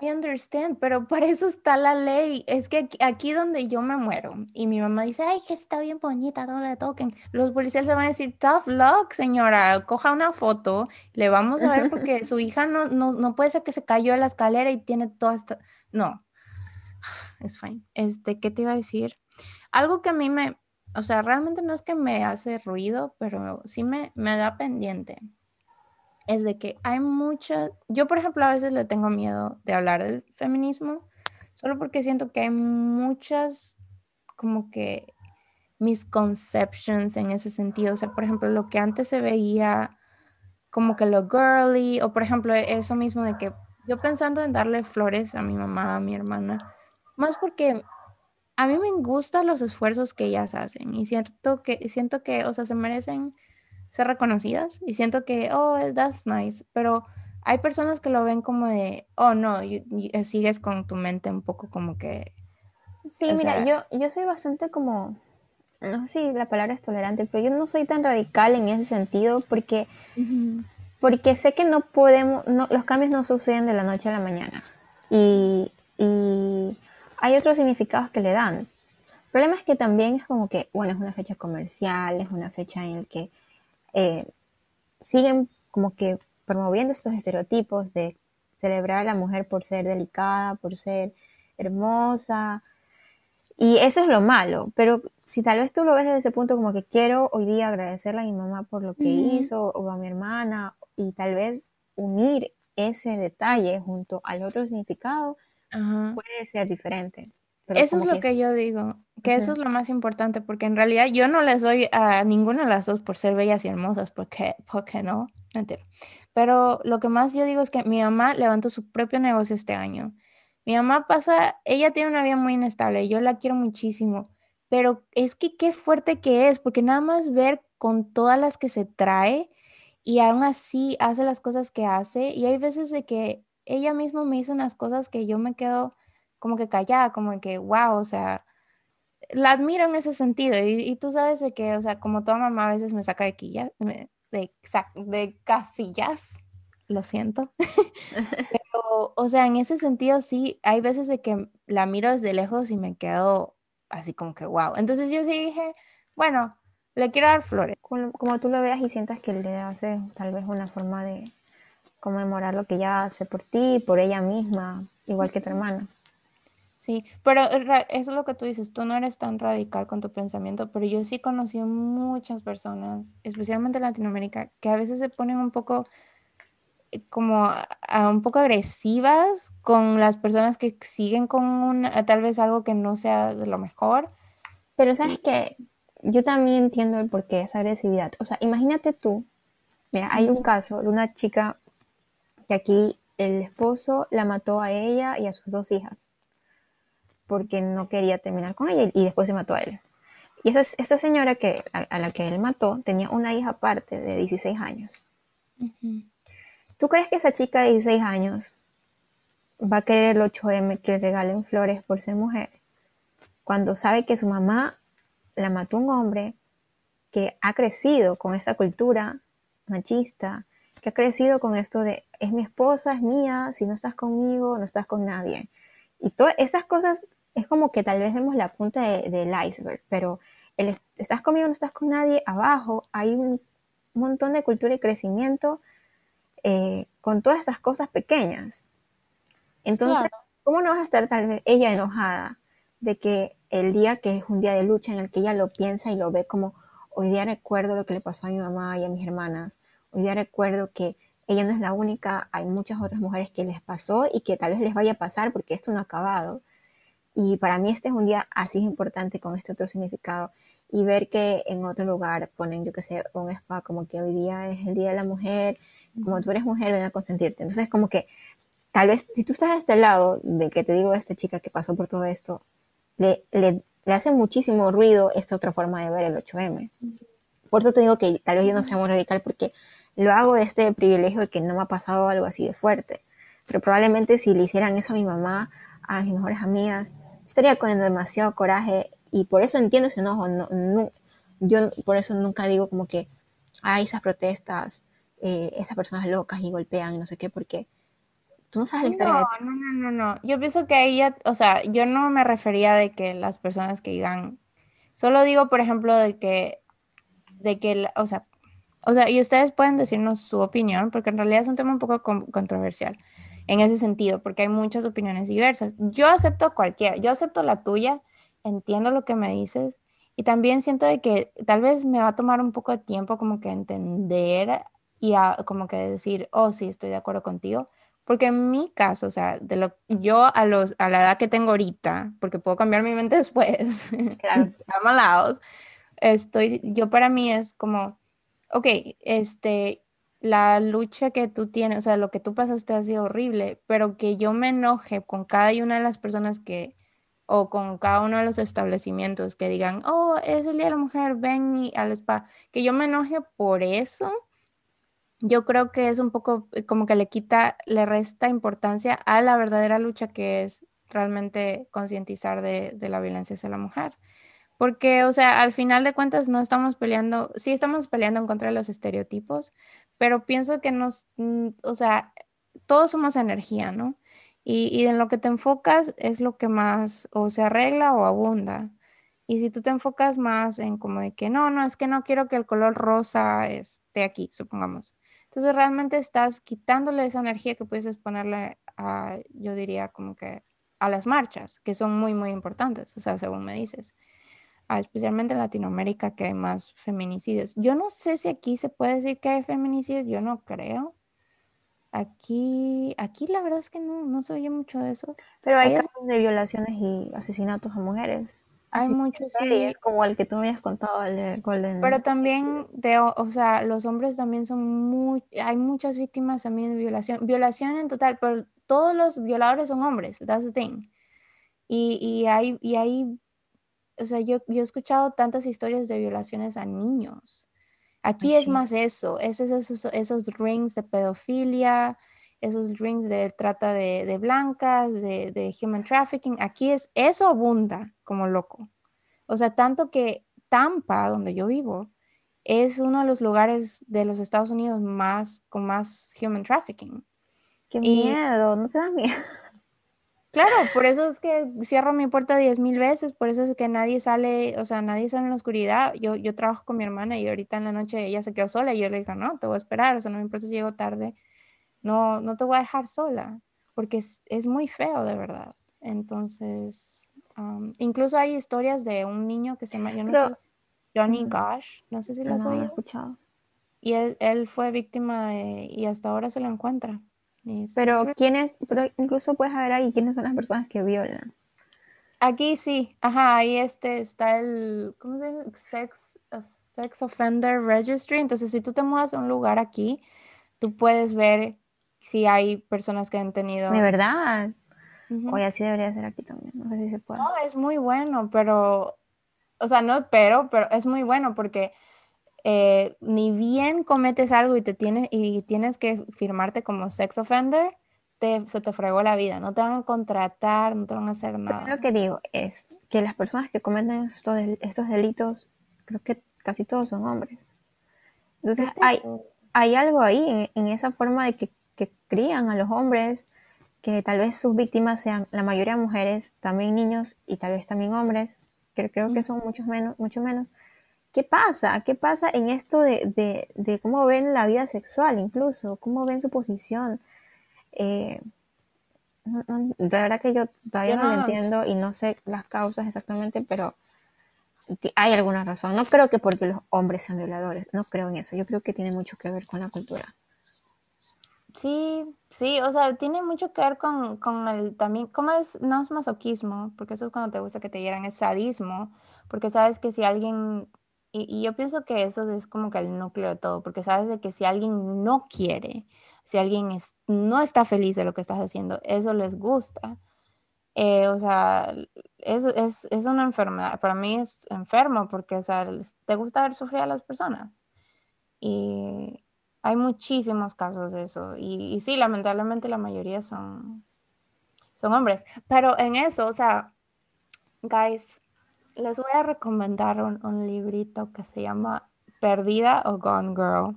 I understand, pero para eso está la ley. Es que aquí, donde yo me muero y mi mamá dice, ay, que está bien bonita, no la toquen. Los policías le van a decir, tough luck, señora, coja una foto, le vamos a ver porque su hija no, no, no puede ser que se cayó de la escalera y tiene toda esta... No, es fine. Este, ¿qué te iba a decir? Algo que a mí me, o sea, realmente no es que me hace ruido, pero sí me, me da pendiente. Es de que hay muchas, yo por ejemplo a veces le tengo miedo de hablar del feminismo, solo porque siento que hay muchas como que misconceptions en ese sentido. O sea, por ejemplo, lo que antes se veía como que lo girly, o por ejemplo, eso mismo de que yo pensando en darle flores a mi mamá, a mi hermana, más porque a mí me gustan los esfuerzos que ellas hacen y siento que, siento que, o sea, se merecen ser reconocidas y siento que, oh, that's nice, pero hay personas que lo ven como de, oh, no, sigues con tu mente un poco como que... Sí, mira, yo, yo soy bastante como, no sé si la palabra es tolerante, pero yo no soy tan radical en ese sentido porque, porque sé que no podemos, no, los cambios no suceden de la noche a la mañana. Y, y hay otros significados que le dan. El problema es que también es como que, bueno, es una fecha comercial, es una fecha en la que eh, siguen como que promoviendo estos estereotipos de celebrar a la mujer por ser delicada, por ser hermosa. Y eso es lo malo, pero si tal vez tú lo ves desde ese punto como que quiero hoy día agradecerle a mi mamá por lo que hizo o a mi hermana y tal vez unir ese detalle junto al otro significado, puede ser diferente. Eso es lo que, yo digo, que eso es lo más importante, porque en realidad yo no les doy a ninguna de las dos por ser bellas y hermosas, porque, porque no, entero. Pero lo que más yo digo es que mi mamá levantó su propio negocio este año. Mi mamá pasa, ella tiene una vida muy inestable, yo la quiero muchísimo, pero es que qué fuerte que es, porque nada más ver con todas las que se trae y aún así hace las cosas que hace, y hay veces de que ella misma me hizo unas cosas que yo me quedo como que callada, como que, wow, o sea, la admiro en ese sentido, y, tú sabes de que, o sea, como toda mamá a veces me saca de quillas, de, de casillas, lo siento. Pero, o sea, en ese sentido sí, hay veces de que la miro desde lejos y me quedo así como que wow. Entonces yo sí dije, bueno, le quiero dar flores. Como, como tú lo veas y sientas que le hace tal vez una forma de conmemorar lo que ella hace por ti, por ella misma, igual que tu hermana. Sí, pero eso es lo que tú dices, tú no eres tan radical con tu pensamiento, pero yo sí conocí muchas personas, especialmente en Latinoamérica, que a veces se ponen un poco eh, como un poco agresivas con las personas que siguen con un, tal vez algo que no sea de lo mejor. Pero sabes que yo también entiendo el porqué de esa agresividad. O sea, imagínate tú, mira, hay un caso de una chica que aquí el esposo la mató a ella y a sus dos hijas porque no quería terminar con ella y después se mató a él. Y esa, esta señora que, a, la que él mató tenía una hija aparte de 16 años. ¿Tú crees que esa chica de 16 años va a querer el 8M que le regalen flores por ser mujer? Cuando sabe que su mamá la mató un hombre que ha crecido con esta cultura machista, que ha crecido con esto de es mi esposa, es mía, si no estás conmigo, no estás con nadie. Y todas esas cosas es como que tal vez vemos la punta del iceberg, pero el estás conmigo, no estás con nadie, abajo hay un montón de cultura y crecimiento eh, con todas estas cosas pequeñas. Entonces, ¿cómo no vas a estar tal vez ella enojada de que el día que es un día de lucha en el que ella lo piensa y lo ve como hoy día recuerdo lo que le pasó a mi mamá y a mis hermanas, hoy día recuerdo que ella no es la única, hay muchas otras mujeres que les pasó y que tal vez les vaya a pasar porque esto no ha acabado. Y para mí este es un día así importante con este otro significado. Y ver que en otro lugar ponen, yo que sé, un spa como que hoy día es el Día de la Mujer, como tú eres mujer, ven a consentirte. Entonces como que tal vez si tú estás de este lado, de que te digo a esta chica que pasó por todo esto, le, le, le hace muchísimo ruido esta otra forma de ver el 8M. Por eso te digo que tal vez yo no sea muy radical porque lo hago de este privilegio de que no me ha pasado algo así de fuerte. Pero probablemente si le hicieran eso a mi mamá, a mis mejores amigas, estaría con demasiado coraje y por eso entiendo ese enojo. No, yo por eso nunca digo como que hay esas protestas, eh, esas personas locas y golpean y no sé qué, porque tú no sabes la historia. No, no, no, no, no. Yo pienso que ahí ya, o sea, yo no me refería de que las personas que digan, solo digo, por ejemplo, de que, de que, o sea, o sea, y ustedes pueden decirnos su opinión, porque en realidad es un tema un poco controversial en ese sentido, porque hay muchas opiniones diversas. Yo acepto cualquiera, yo acepto la tuya, entiendo lo que me dices y también siento de que tal vez me va a tomar un poco de tiempo como que entender y como que decir, oh, sí, estoy de acuerdo contigo. Porque en mi caso, o sea, de lo, yo a, los, a la edad que tengo ahorita, porque puedo cambiar mi mente después, claro, estoy, yo para mí es como, ok, este, la lucha que tú tienes, o sea, lo que tú pasaste ha sido horrible, pero que yo me enoje con cada una de las personas que, o con cada uno de los establecimientos que digan, oh, es el Día de la Mujer, ven y al spa, que yo me enoje por eso, yo creo que es un poco eh, como que le quita, le resta importancia a la verdadera lucha que es realmente concientizar de, de la violencia hacia la mujer. Porque, o sea, al final de cuentas no estamos peleando, sí estamos peleando en contra de los estereotipos, pero pienso que nos, mm, o sea, todos somos energía, ¿no? Y, y, en lo que te enfocas es lo que más o se arregla o abunda. Y si tú te enfocas más en como de que no, no, es que no quiero que el color rosa esté aquí, supongamos. Entonces realmente estás quitándole esa energía que puedes ponerle a, yo diría como que a las marchas, que son muy, muy importantes, o sea, según me dices especialmente en Latinoamérica, que hay más feminicidios. Yo no sé si aquí se puede decir que hay feminicidios, yo no creo. Aquí, aquí la verdad es que no, no se oye mucho de eso. Pero hay Hay casos de violaciones y asesinatos a mujeres. Hay Así, muchos, sí. como el que tú me habías contado, el de Golden. Pero también, de, o o sea, los hombres también son muy, hay muchas víctimas también de violación. Violación en total, pero todos los violadores son hombres, that's the thing. Y, y hay, y hay, o sea, yo, yo he escuchado tantas historias de violaciones a niños. Aquí Ay, es sí. más eso, es esos, esos rings de pedofilia, esos rings de trata de, de blancas, de, de human trafficking. Aquí es, eso abunda como loco. O sea, tanto que Tampa, donde yo vivo, es uno de los lugares de los Estados Unidos más con más human trafficking. Qué y- miedo, ¿no te da miedo? Claro, por eso es que cierro mi puerta diez mil veces, por eso es que nadie sale, o sea, nadie sale en la oscuridad. Yo, yo trabajo con mi hermana y ahorita en la noche ella se quedó sola y yo le digo, no, te voy a esperar, o sea, no me importa si llego tarde, no, no te voy a dejar sola, porque es, es muy feo de verdad. Entonces, um, incluso hay historias de un niño que se llama, yo no Pero- sé, Johnny. Gosh, no sé si lo has No, oído, escuchado. y él, él fue víctima de, y hasta ahora se lo encuentra. Pero es quiénes, pero incluso puedes saber ahí quiénes son las personas que violan. Aquí sí, ajá, ahí este está el, ¿cómo se llama? Sex, uh, Sex Offender Registry. Entonces, si tú te mudas a un lugar aquí, tú puedes ver si hay personas que han tenido. De verdad. Ujú. Oye, así debería ser aquí también. No sé si se puede. No, es muy bueno, pero, o sea, no pero, pero es muy bueno porque eh, ni bien cometes algo y te tienes, y tienes que firmarte como sex offender, te, se te fregó la vida. No te van a contratar, no te van a hacer Pero nada. lo que digo es que las personas que cometen estos, estos delitos, creo que casi todos son hombres. Entonces ¿Qué te hay, hay algo ahí en, en esa forma de que, que crían a los hombres, que tal vez sus víctimas sean la mayoría mujeres, también niños y tal vez también hombres, que creo que son muchos menos, mucho menos. ¿Qué pasa? ¿Qué pasa en esto de, de, de cómo ven la vida sexual incluso? ¿Cómo ven su posición? Eh, no- no, de verdad que yo todavía Yo no lo entiendo y no sé las causas exactamente, pero hay alguna razón. No creo que porque los hombres sean violadores, no creo en eso. Yo creo que tiene mucho que ver con la cultura. Sí, sí, o sea, tiene mucho que ver con, con el también, ¿cómo es? No es masoquismo, porque eso es cuando te gusta que te hieran, es sadismo, porque sabes que si alguien, y, y yo pienso que eso es como que el núcleo de todo, porque sabes de que si alguien no quiere, si alguien es- no está feliz de lo que estás haciendo, eso les gusta. Eh, o sea, es, es, es una enfermedad, para mí es enfermo, porque, o sea, te gusta ver sufrir a las personas. Y hay muchísimos casos de eso. Y, y sí, lamentablemente la mayoría son, son hombres. Pero en eso, o sea, guys, les voy a recomendar un, librito que se llama Perdida o Gone Girl.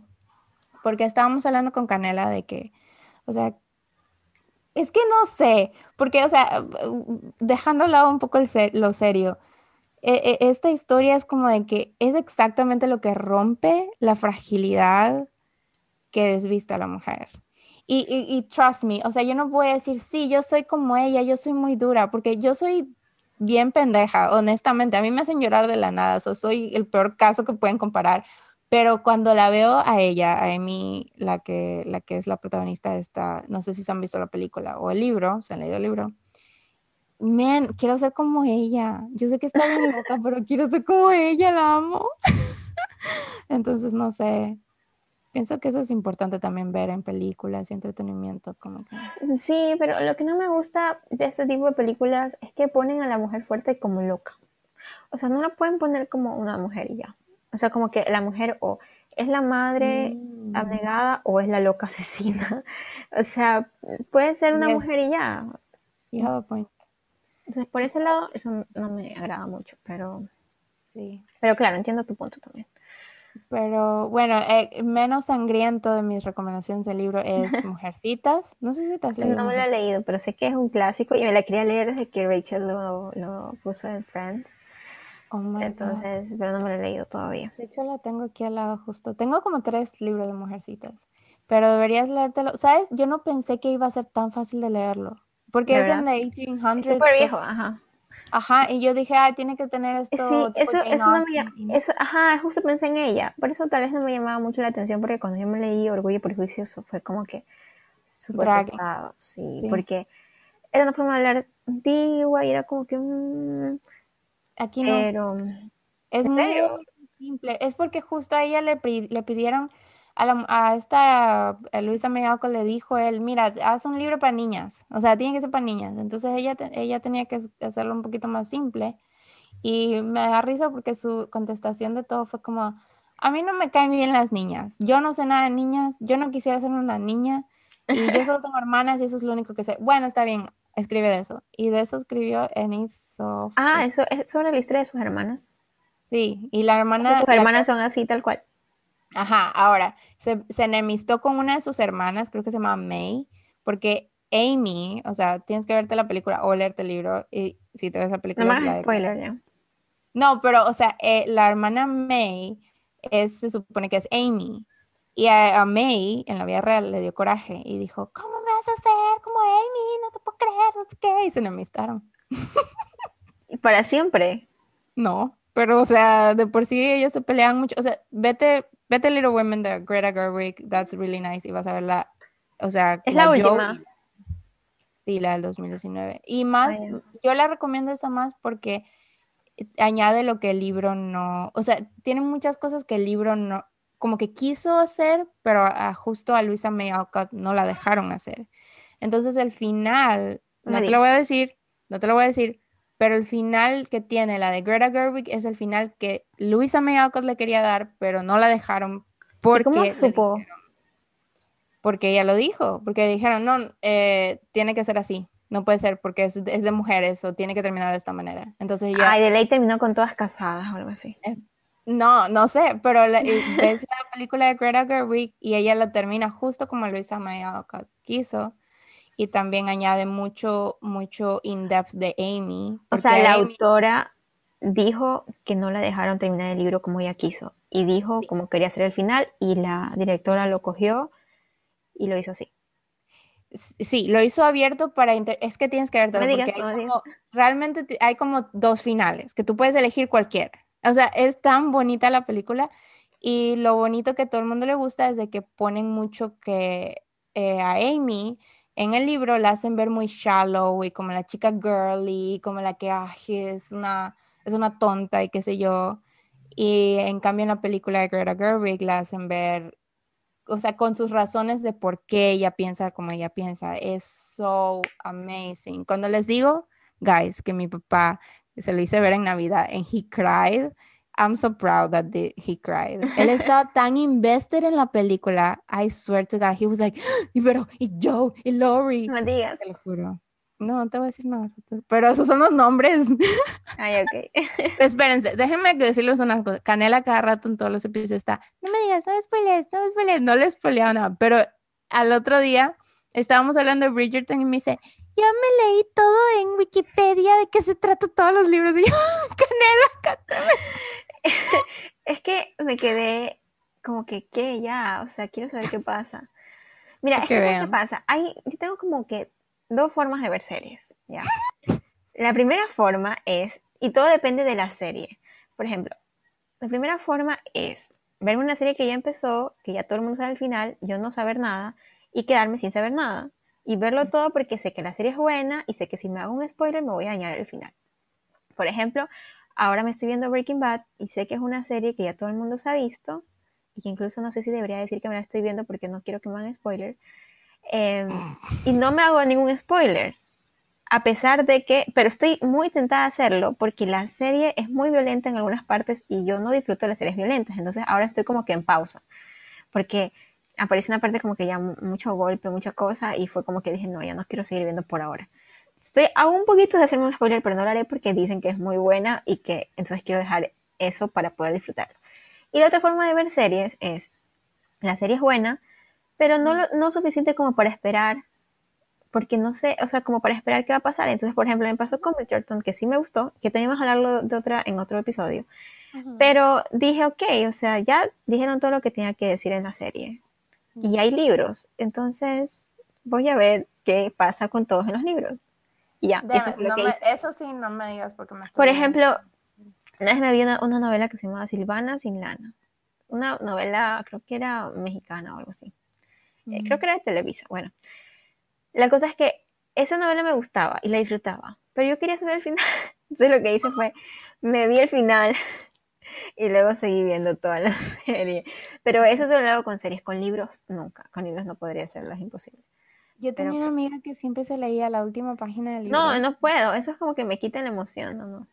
Porque estábamos hablando con Canela de que, o sea, es que no sé, porque, o sea, dejando a lado un poco lo serio, e- e- esta historia es como de que es exactamente lo que rompe la fragilidad que desvista a la mujer. Y trust me, o sea, yo no voy a decir, sí, yo soy como ella, yo soy muy dura, porque yo soy bien pendeja, honestamente. A mí me hacen llorar de la nada, so, soy el peor caso que pueden comparar. Pero cuando la veo a ella, a Amy, la que, la que es la protagonista de esta, no sé si se han visto la película o el libro, se han leído el libro. Man, quiero ser como ella. Yo sé que está bien loca, pero quiero ser como ella, la amo. Entonces, no sé. Pienso que eso es importante también ver en películas y entretenimiento, como que... Sí, pero lo que no me gusta de este tipo de películas es que ponen a la mujer fuerte como loca. O sea, no la pueden poner como una mujer y ya. O sea, como que la mujer o es la madre Mm. abnegada o es la loca asesina. O sea, puede ser una Yes. mujer y ya. You have a point. Entonces, por ese lado, eso no me agrada mucho, pero, Sí. pero claro, entiendo tu punto también. Pero bueno, eh, menos sangriento de mis recomendaciones del libro es Mujercitas. No sé si te has leído. No me lo he leído, pero sé que es un clásico y me la quería leer desde que Rachel lo, lo puso en Friends. Oh my God. Entonces, pero no me lo he leído todavía. De hecho, la tengo aquí al lado justo. Tengo como tres libros de Mujercitas, pero deberías leértelo. ¿Sabes? Yo no pensé que iba a ser tan fácil de leerlo, porque ¿De es en the 1800s. Súper viejo, ajá. Ajá, y yo dije, ah, tiene que tener esto. Sí, eso, eso no me llama, eso, ajá, justo pensé en ella. Por eso tal vez no me llamaba mucho la atención, porque cuando yo me leí Orgullo y Prejuicio, eso fue como que súper pesado, sí, porque era una forma de hablar antigua y era como que... Mm, Aquí no. pero... Es muy simple. Es porque justo a ella le, le pidieron a, la, a esta a Luisa Megalco le dijo él, mira, haz un libro para niñas, o sea, tiene que ser para niñas. Entonces ella, ella tenía que hacerlo un poquito más simple y me da risa porque su contestación de todo fue como, a mí no me caen bien las niñas, yo no sé nada de niñas, yo no quisiera ser una niña y yo solo tengo hermanas y eso es lo único que sé. Bueno, está bien, escribe de eso. Y de eso escribió Ennis Ah, eso es sobre la historia de sus hermanas. Sí, y la hermana... Sus hermanas son así, tal cual. Ajá, ahora, se, se, enemistó con una de sus hermanas, creo que se llama May, porque Amy, o sea, tienes que verte la película o leerte el libro, y si te ves la película... No más spoiler, ya. No, pero, o sea, eh, la hermana May es, se supone que es Amy, y a, May, en la vida real, le dio coraje y dijo, ¿cómo me vas a hacer como Amy? No te puedo creer, no sé qué, y se enemistaron. ¿Y para siempre? No, pero, o sea, de por sí ellos se pelean mucho, o sea, vete Vete Little Women de Greta Gerwig, that's really nice, y vas a ver la, o sea, es la, última. sí, la del 2019. Y más, yo la recomiendo esa más porque añade lo que el libro no, o sea, tiene muchas cosas que el libro no, como que quiso hacer, pero a, justo a Luisa May Alcott no la dejaron hacer. Entonces el final, no te lo voy a decir, no te lo voy a decir, pero el final que tiene la de Greta Gerwig es el final que Luisa May Alcott le quería dar, pero no la dejaron porque... ¿Cómo supo? porque ella lo dijo, porque dijeron, no, eh, tiene que ser así, no puede ser porque es, de mujeres o tiene que terminar de esta manera. Entonces ella... Ay, de ley terminó con todas casadas o algo así. Eh, no, no sé, pero eh, ves la película de Greta Gerwig y ella la termina justo como Luisa May Alcott quiso y también añade mucho, mucho in-depth de Amy. O sea, la autora dijo que no la dejaron terminar el libro como ella quiso y dijo como quería hacer el final y la directora lo cogió y lo hizo así. Sí, lo hizo abierto para... Es que tienes que ver todo, porque realmente hay como dos finales, que tú puedes elegir cualquiera. O sea, es tan bonita la película y lo bonito que todo el mundo le gusta es de que ponen mucho que eh, a Amy en el libro la hacen ver muy shallow y como la chica girly, como la que es, una, es una tonta y qué sé yo. Y en cambio en la película de Greta Gerwig la hacen ver, o sea, con sus razones de por qué ella piensa como ella piensa. Es so amazing. Cuando les digo, guys, que mi papá se lo hice ver en Navidad en He Cried, I'm so proud that he cried. Él estaba tan invested en la película. I swear to God, he was like, y pero, y Joe, y Lori. No digas. Te lo juro. No, no te voy a decir nada. Pero esos son los nombres. Ay, ok. Espérense, déjenme decirles unas cosas. Canela cada rato en todos los episodios está, no me digas, no me spoilees, no me spoilees. No le spoileaba nada. Pero al otro día estábamos hablando de Bridgerton y me dice, ya me leí todo en Wikipedia de qué se trata todos los libros. Y yo, Canela, cántame. es que me quedé como que, ¿qué? Ya, o sea, quiero saber qué pasa. Mira, es que, ¿qué pasa? Hay, yo tengo como que dos formas de ver series, ¿ya? La primera forma es, y todo depende de la serie. Por ejemplo, la primera forma es ver una serie que ya empezó, que ya todo el mundo sabe al final, yo no saber nada, y quedarme sin saber nada. Y verlo todo porque sé que la serie es buena y sé que si me hago un spoiler me voy a dañar el final. Por ejemplo, ahora me estoy viendo Breaking Bad y sé que es una serie que ya todo el mundo se ha visto y que incluso no sé si debería decir que me la estoy viendo porque no quiero que me hagan spoiler. Em, y no me hago ningún spoiler, a pesar de que, pero estoy muy tentada a hacerlo porque la serie es muy violenta en algunas partes y yo no disfruto de las series violentas, entonces ahora estoy como que en pausa, porque aparece una parte como que ya mucho golpe, mucha cosa y fue como que dije, no, ya no quiero seguir viendo por ahora. Estoy a un poquito de hacerme un spoiler, pero no lo haré porque dicen que es muy buena y que entonces quiero dejar eso para poder disfrutarlo. Y la otra forma de ver series es, la serie es buena, pero no, no suficiente como para esperar, porque no sé, o sea, como para esperar qué va a pasar. Entonces, por ejemplo, me pasó con Bridgerton, que sí me gustó, que teníamos que hablarlo de otra, en otro episodio. Pero dije, ok, o sea, ya dijeron todo lo que tenía que decir en la serie. Y hay libros, entonces voy a ver qué pasa con todos en los libros ya, eso, sí, no me digas porque me Por ejemplo, una vez me vi una, novela que se llamaba Silvana sin lana. Una novela, creo que era mexicana o algo así. Eh, creo que era de Televisa. Bueno, La cosa es que esa novela me gustaba y la disfrutaba, pero yo quería saber el final. Entonces lo que hice fue, me vi el final y luego seguí viendo toda la serie. Pero eso se lo hago con series, con libros nunca. Con libros no podría hacerlo, es imposible. Yo tenía una amiga que siempre se leía la última página del libro. No, no puedo. Eso es como que me quita la emoción, no, no.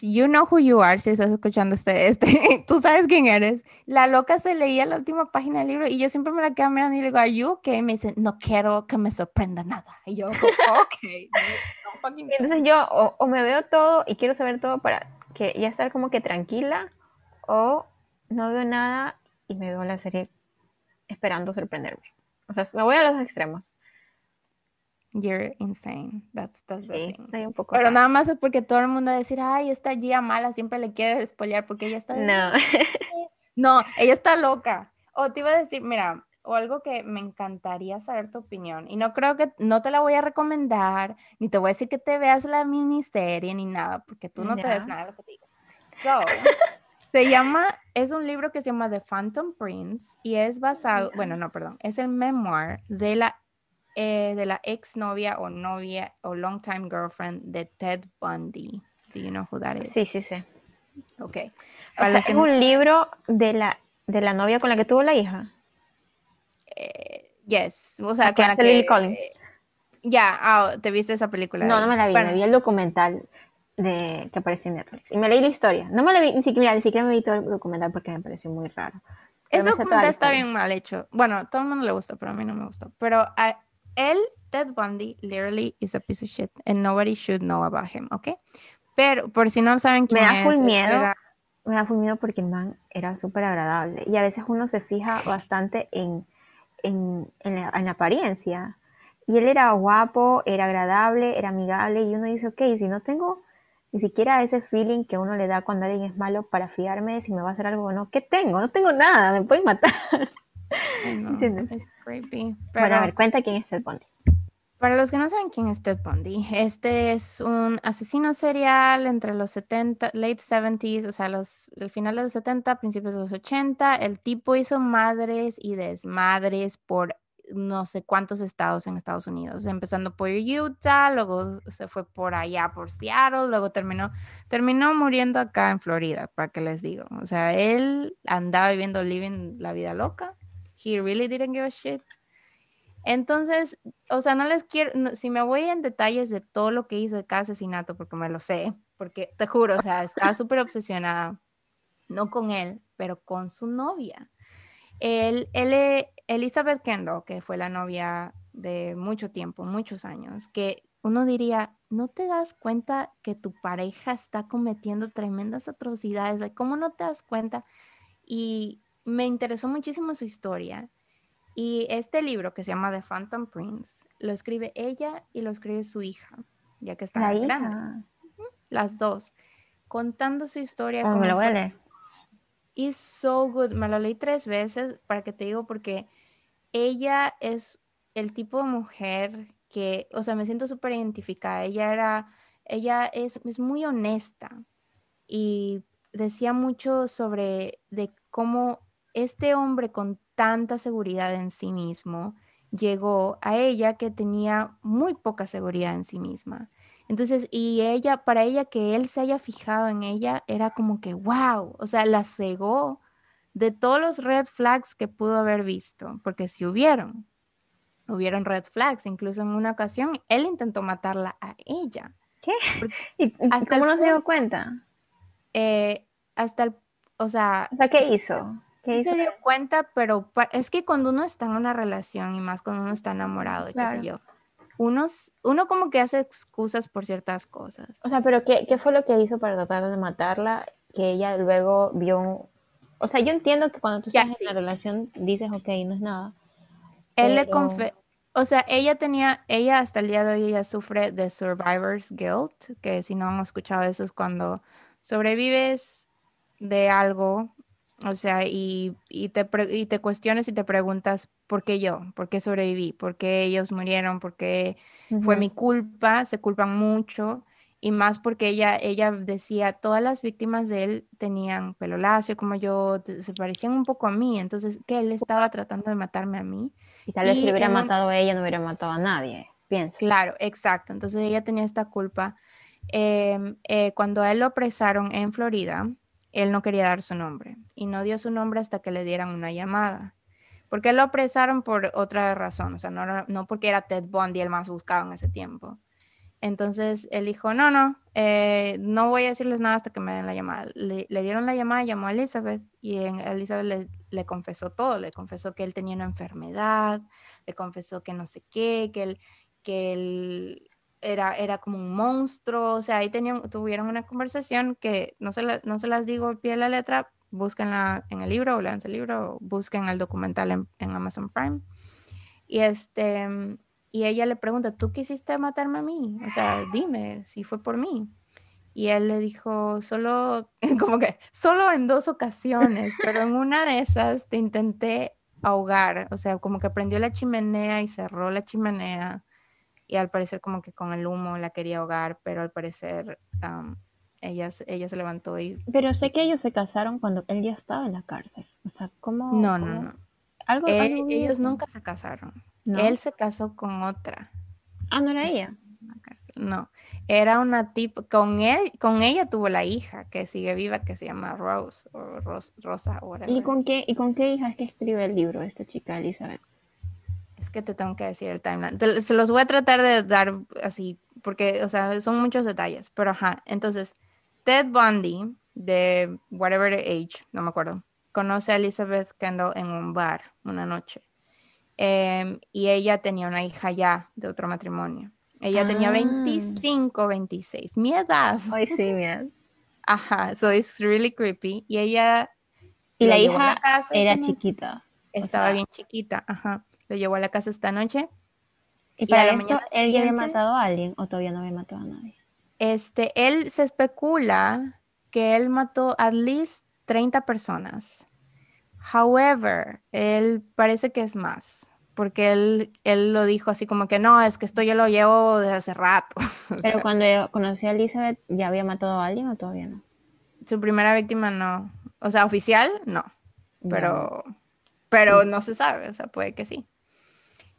You know who you are si estás escuchando este, este, tú sabes quién eres. La loca se leía la última página del libro y yo siempre me la quedo mirando y le digo, ¿Are you okay? Y me dice, no quiero que me sorprenda nada. Y yo, ok. Entonces yo o, me veo todo y quiero saber todo para que ya estar como que tranquila o no veo nada y me veo la serie esperando sorprenderme. O sea, me voy a los extremos. You're insane. That's, that's the thing. un poco Pero nada más es porque todo el mundo va a decir, ay, esta Gia mala siempre le quiere spoilear porque ella está. No. no, ella está loca. O te iba a decir, mira, o algo que me encantaría saber tu opinión. Y no creo que, no te la voy a recomendar, ni te voy a decir que te veas la miniserie ni nada, porque tú no te ves nada de lo que te digo. So, se llama, es un libro que se llama The Phantom Prince y es basado, bueno, no, perdón, es el memoir de la eh, de la ex novia o novia o long time girlfriend de Ted Bundy. Do you know who that is? Sí, sí, sí. Ok. ¿Es un libro de la, de la novia con la que tuvo la hija? Eh, yes. O sea, con la que... Lily Collins. ya, ah, ¿te viste esa película? No, no me la vi, me vi el documental de que apareció en Netflix. Y me leí la historia. No me la vi, ni siquiera, ni siquiera me vi todo el documental porque me pareció muy raro. Ese documental está bien mal hecho. Bueno, todo el mundo le gusta, pero a mí no me gustó. Pero ah, él, Ted Bundy, literally is a piece of shit and nobody should know about him, ¿ok? Pero por si no saben quién me da full miedo, me da full miedo porque el man era súper agradable y a veces uno se fija bastante en, en, en, la, en, la, apariencia. Y él era guapo, era agradable, era amigable y uno dice, ok, si no tengo ni siquiera ese feeling que uno le da cuando alguien es malo para fiarme de si me va a hacer algo o no, ¿qué tengo? No tengo nada, me pueden matar. Es creepy. Bueno, a ver, cuenta quién es Ted Bundy. Para los que no saben quién es Ted Bundy, este es un asesino serial entre los 70, late 70s, o sea, los, el final de los 70, principios de los 80. El tipo hizo madres y desmadres por no sé cuántos estados en Estados Unidos, empezando por Utah, luego se fue por allá, por Seattle, luego terminó, terminó muriendo acá en Florida, para que les digo. O sea, él andaba viviendo, living la vida loca he really didn't give a shit. Entonces, o sea, no les quiero, si me voy en detalles de todo lo que hizo de cada asesinato, porque me lo sé, porque te juro, o sea, estaba súper obsesionada, no con él, pero con su novia. Él, él, Elizabeth Kendall, que fue la novia de mucho tiempo, muchos años, que uno diría, ¿no te das cuenta que tu pareja está cometiendo tremendas atrocidades? ¿Cómo no te das cuenta? Y me interesó muchísimo su historia. Y este libro que se llama The Phantom Prince lo escribe ella y lo escribe su hija, ya que está hija. Las dos, contando su historia. Oh, me lo voy It's so good. Me lo leí tres veces para que te digo porque ella es el tipo de mujer que, o sea, me siento súper identificada. Ella era, ella es, es muy honesta y decía mucho sobre de cómo este hombre con tanta seguridad en sí mismo llegó a ella que tenía muy poca seguridad en sí misma. Entonces, y ella, para ella que él se haya fijado en ella, era como que, wow, o sea, la cegó de todos los red flags que pudo haber visto, porque si hubieron, hubieron red flags, incluso en una ocasión, él intentó matarla a ella. ¿Qué? ¿Y, cómo no se dio cuenta? Eh, hasta el, o sea... O sea, ¿qué hizo? se dio cuenta, pero es que cuando uno está en una relación y más cuando uno está enamorado, qué sé yo, uno, uno como que hace excusas por ciertas cosas. O sea, pero ¿qué, ¿qué, fue lo que hizo para tratar de matarla? Que ella luego vio... O sea, yo entiendo que cuando tú estás en la relación dices, ok, no es nada. Él le confe... O sea, ella tenía, ella hasta el día de hoy, ella sufre de survivor's guilt, que si no han escuchado eso es cuando sobrevives de algo o sea, y, y, te, y te cuestiones y te preguntas, ¿por qué yo? ¿Por qué sobreviví? ¿Por qué ellos murieron? ¿Por qué fue mi culpa? Se culpan mucho. Y más porque ella, ella decía, todas las víctimas de él tenían pelo lacio como yo, se parecían un poco a mí. Entonces, que él estaba tratando de matarme a mí. Y tal vez si le hubiera matado a ella, no hubiera matado a nadie, piensa. Claro, exacto. Entonces ella tenía esta culpa. Em, eh, cuando a él lo apresaron en Florida, él no quería dar su nombre y no dio su nombre hasta que le dieran una llamada. Porque lo apresaron por otra razón, o sea, no, no porque era Ted Bundy el más buscado en ese tiempo. Entonces él dijo, no, no, eh, no voy a decirles nada hasta que me den la llamada. Le, dieron la llamada, llamó a Elizabeth y en, Elizabeth le, le confesó todo, le confesó que él tenía una enfermedad, le confesó que no sé qué, que él, que él era, era como un monstruo, o sea, ahí tenían, tuvieron una conversación que no se, no se las digo al pie de la letra, búsquenla en el libro o leanse el libro o busquen el documental en, en Amazon Prime. Y este, y ella le pregunta, ¿tú quisiste matarme a mí? O sea, dime si fue por mí. Y él le dijo, solo, como que, solo en dos ocasiones, pero en una de esas te intenté ahogar, o sea, como que prendió la chimenea y cerró la chimenea y al parecer como que con el humo la quería ahogar, pero al parecer am, ella, se- ella se levantó y... Pero sé que ellos se casaron cuando él ya estaba en la cárcel. O sea, ¿cómo? No, no, cómo- no. Algo, algo vi ellos eso. nunca se casaron. ¿No? Él se casó con otra. Ah, no era ella. No, era una tipo, con él, con ella tuvo la hija que sigue viva que se llama Rose o Ros- Rosa whatever. ¿Y con qué, ¿Y con qué hija es que escribe el libro esta chica, Elizabeth? Que te tengo que decir el timeline. Te- se los voy a tratar de dar así, porque, o sea, son muchos detalles, pero ajá. Entonces, Ted Bundy, de whatever age, no me acuerdo, conoce a Elizabeth Kendall en un bar una noche. Em, y ella tenía una hija ya de otro matrimonio. Ella tenía Ah. 25, 26, mi edad. Ay, sí. Ajá, so it's really creepy. Y ella Y la hija casa era chiquita. Estaba sea- bien chiquita, ajá. Lo llevó a la casa esta noche. ¿Y Y a para esto él ya había matado a alguien o todavía no había matado a nadie? Este, él se especula que él mató at least 30 personas. However, él parece que es más, porque él, él lo dijo así como que no, es que esto yo lo llevo desde hace rato. O Pero sea, cuando yo conocí a Elizabeth, ¿ya había matado a alguien o todavía no? su primera víctima no, o sea, oficial no, pero, pero Sí. no se sabe, o sea, puede que sí.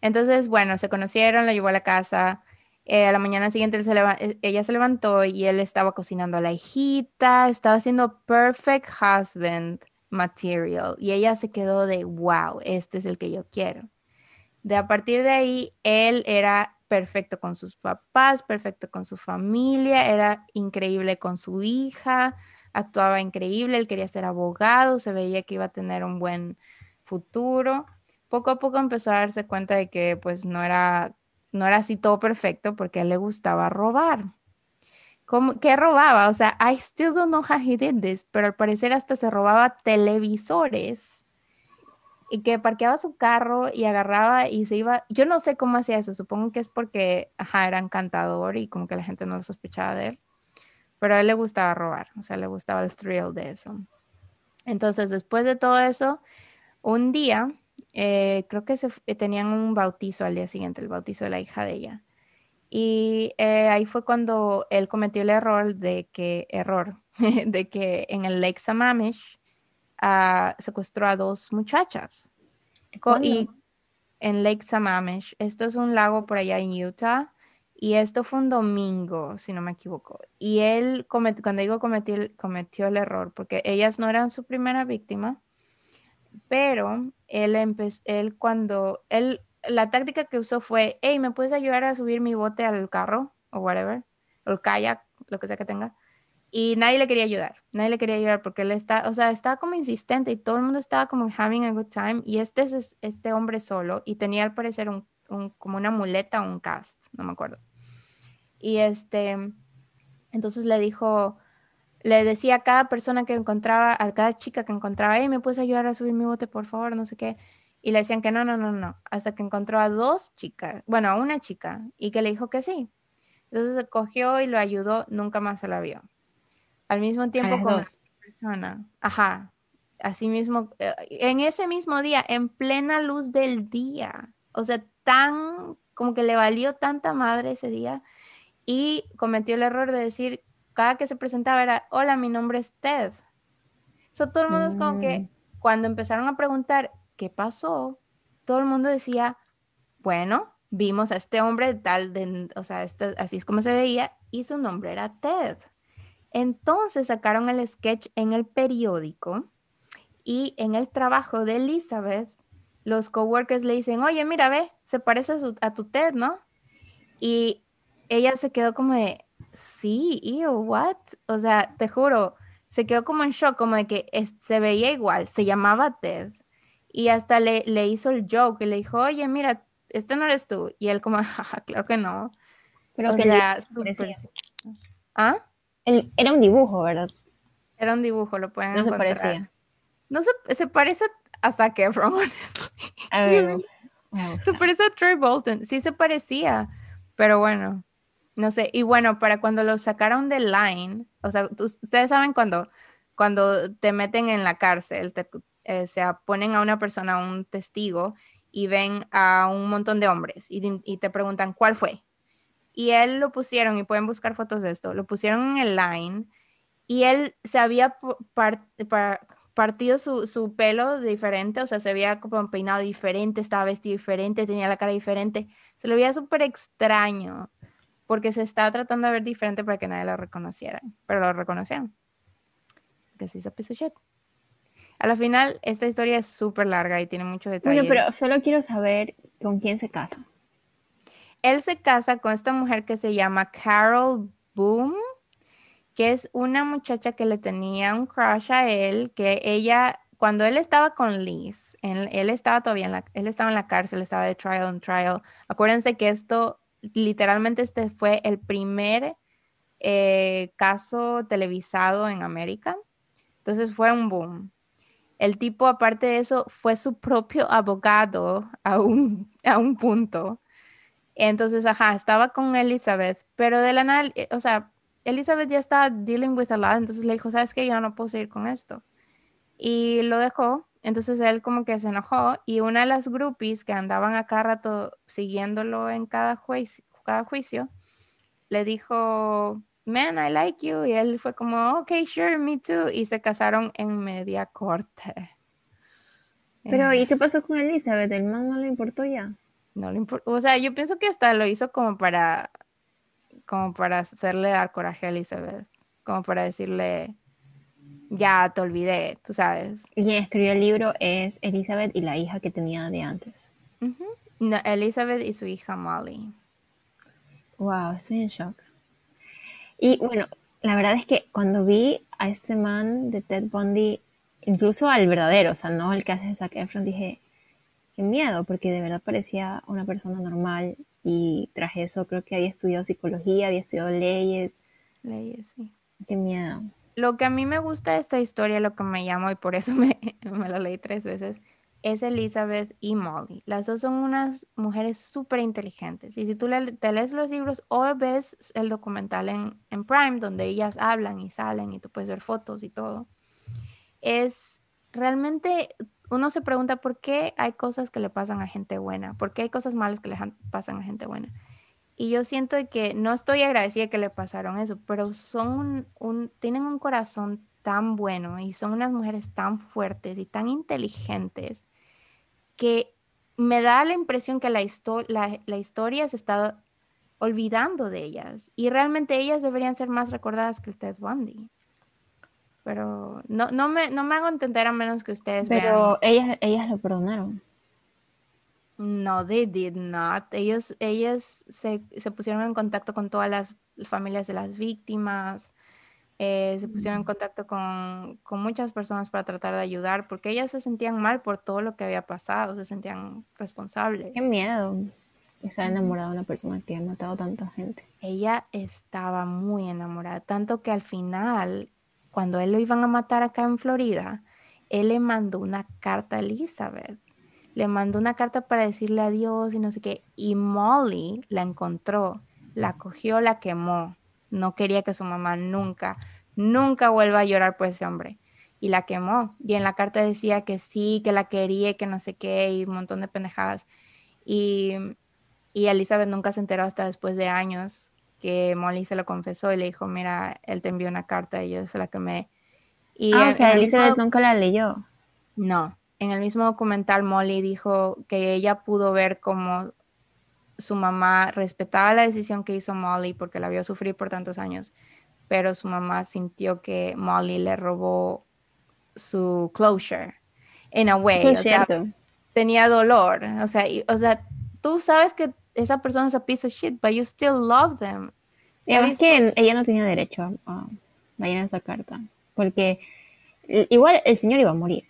Entonces, bueno, se conocieron, la llevó a la casa. eh, a la mañana siguiente eh, ella se levantó y él estaba cocinando a la hijita, estaba haciendo perfect husband material y ella se quedó de, wow, este es el que yo quiero. De a partir de ahí, él era perfecto con sus papás, perfecto con su familia, era increíble con su hija, actuaba increíble, él quería ser abogado, se veía que iba a tener un buen futuro. Poco a poco empezó a darse cuenta de que pues no era, no era así todo perfecto porque a él le gustaba robar. ¿Cómo, ¿Qué robaba? O sea, I still don't know how he did this, pero al parecer hasta se robaba televisores y que parqueaba su carro y agarraba y se iba. Yo no sé cómo hacía eso, supongo que es porque, ajá, era encantador y como que la gente no lo sospechaba de él, pero a él le gustaba robar, o sea, le gustaba el thrill de eso. Entonces, después de todo eso, un día, eh, creo que se, eh, tenían un bautizo al día siguiente, el bautizo de la hija de ella. Y eh, ahí fue cuando él cometió el error de que, error, de que en el Lake Sammamish ah, secuestró a dos muchachas. Co- y ¿Cuándo? en Lake Sammamish, esto es un lago por allá en Utah, y esto fue un domingo, si no me equivoco. Y él, comet- cuando digo cometió, cometió el error, porque ellas no eran su primera víctima, pero él empezó, él cuando, él, la táctica que usó fue, hey, ¿me puedes ayudar a subir mi bote al carro? O whatever, o el kayak, lo que sea que tenga. Y nadie le quería ayudar, nadie le quería ayudar porque él está, o sea, estaba como insistente y todo el mundo estaba como having a good time. Y este es este hombre solo y tenía al parecer un, un- como una muleta o un cast, no me acuerdo. Y este, entonces le dijo, le decía a cada persona que encontraba, a cada chica que encontraba, hey, ¿me puedes ayudar a subir mi bote, por favor? No sé qué. Y le decían que no, no, no, no. Hasta que encontró a dos chicas, bueno, a una chica, y que le dijo que sí. Entonces se cogió y lo ayudó, nunca más se la vio. Al mismo tiempo con dos. persona, ajá, así mismo, eh, en ese mismo día, en plena luz del día, o sea, tan, como que le valió tanta madre ese día, y cometió el error de decir, cada que se presentaba era, hola, mi nombre es Ted. So, todo el mundo es como que, Mm. cuando empezaron a preguntar, ¿qué pasó? todo el mundo decía, bueno, vimos a este hombre tal, de, o sea, este, así es como se veía, y su nombre era Ted. Entonces sacaron el sketch en el periódico y en el trabajo de Elizabeth, los coworkers le dicen, oye, mira, ve, se parece a, tu Ted, ¿no? Y ella se quedó como de, sí, ew, what? O sea, te juro, se quedó como en shock, como de que se veía igual, se llamaba Ted. Y hasta le, le hizo el joke y le dijo, oye, mira, este no eres tú. Y él como, claro que no. Pero que era ¿Ah? era un dibujo, ¿verdad? Era un dibujo, lo pueden No se parecía. No se, se parece a Zac Efron, A ver, se parece a Troy Bolton. Sí se parecía, pero bueno, no sé. Y bueno, para cuando lo sacaron de Line, o sea, ustedes saben cuando, cuando te meten en la cárcel, te, eh, se ponen a una persona, un testigo, y ven a un montón de hombres y, te preguntan cuál fue. Y él lo pusieron, y pueden buscar fotos de esto, lo pusieron en el line y él se había partido su, su, pelo diferente, o sea, se había como peinado diferente, estaba vestido diferente, tenía la cara diferente, se lo veía súper extraño, porque se estaba tratando de ver diferente para que nadie lo reconociera, pero lo reconocieron. Que sí se piece shit. A la final, esta historia es súper larga y tiene muchos detalles. Bueno, pero solo quiero saber con quién se casa. Él se casa con esta mujer que se llama Carol Boom, que es una muchacha que le tenía un crush a él, que ella, cuando él estaba con Liz, él, estaba todavía en la, él estaba en la cárcel, estaba de trial and trial. Acuérdense que esto, literalmente este fue el primer eh, caso televisado en América. Entonces fue un boom. El tipo, aparte de eso, fue su propio abogado a un, a un punto. Entonces, ajá, estaba con Elizabeth, pero de la nada, eh, o sea, Elizabeth ya estaba dealing with a lot, entonces le dijo, ¿sabes qué? Yo no puedo seguir con esto. Y lo dejó, entonces él como que se enojó y una de las groupies que andaban a cada rato siguiéndolo en cada juicio, cada juicio le dijo, man, I like you. Y él fue como, ok, sure, me too. Y se casaron en media corte. Pero, ¿y eh. qué pasó con Elizabeth? ¿El man no le importó ya? No le importó. O sea, yo pienso que hasta lo hizo como para como para hacerle dar coraje a Elizabeth, como para decirle, ya te olvidé, tú sabes. Y quien escribió el libro es Elizabeth y la hija que tenía de antes. Elizabeth y su hija Molly. Wow, estoy en shock. Y bueno, la verdad es que cuando vi a ese man de Ted Bundy, incluso al verdadero, o sea, no el que hace Zac Efron, dije, qué miedo, porque de verdad parecía una persona normal y tras eso creo que había estudiado psicología, había estudiado leyes. Leyes, sí. Qué miedo. Lo que a mí me gusta de esta historia, lo que me llamo y por eso me, me la leí tres veces, es Elizabeth y Molly. Las dos son unas mujeres súper inteligentes. Y si tú lees los libros o ves el documental en, en, Prime, donde ellas hablan y salen y tú puedes ver fotos y todo, es realmente uno se pregunta por qué hay cosas que le pasan a gente buena, por qué hay cosas malas que le pasan a gente buena. Y yo siento que no estoy agradecida que le pasaron eso, pero son un, tienen un corazón tan bueno y son unas mujeres tan fuertes y tan inteligentes que me da la impresión que la, la historia se está olvidando de ellas y realmente ellas deberían ser más recordadas que el Ted Bundy. Pero no, no, me, no me hago entender a menos que ustedes Pero ellas, ellas lo perdonaron. No, they did not. Ellos, ellas se, se pusieron en contacto con todas las familias de las víctimas, eh, se pusieron en mm. contacto con, con, muchas personas para tratar de ayudar, porque ellas se sentían mal por todo lo que había pasado, se sentían responsables. Qué miedo estar enamorada de una persona que ha matado a tanta gente. Ella estaba muy enamorada, tanto que al final cuando él lo iban a matar acá en Florida, él le mandó una carta a Elizabeth. Le mandó una carta para decirle adiós y no sé qué. Y Molly la encontró, la cogió, la quemó. No quería que su mamá nunca, nunca vuelva a llorar por ese hombre. Y la quemó. Y en la carta decía que sí, que la quería, que no sé qué, y un montón de pendejadas. Y, y Elizabeth nunca se enteró hasta después de años que Molly se lo confesó y le dijo, mira, él te envió una carta y yo se la quemé. Y ah, o sea, Elizabeth nunca la leyó. No, en el mismo documental Molly dijo que ella pudo ver cómo su mamá respetaba la decisión que hizo Molly porque la vio sufrir por tantos años, pero su mamá sintió que Molly le robó su closure, in a way. o sea, tenía dolor. O sea, o sea, tú sabes que esa persona es a piece of shit, but you still love them. Y además que ella no tenía derecho a, a ir a esa carta, porque igual el señor iba a morir.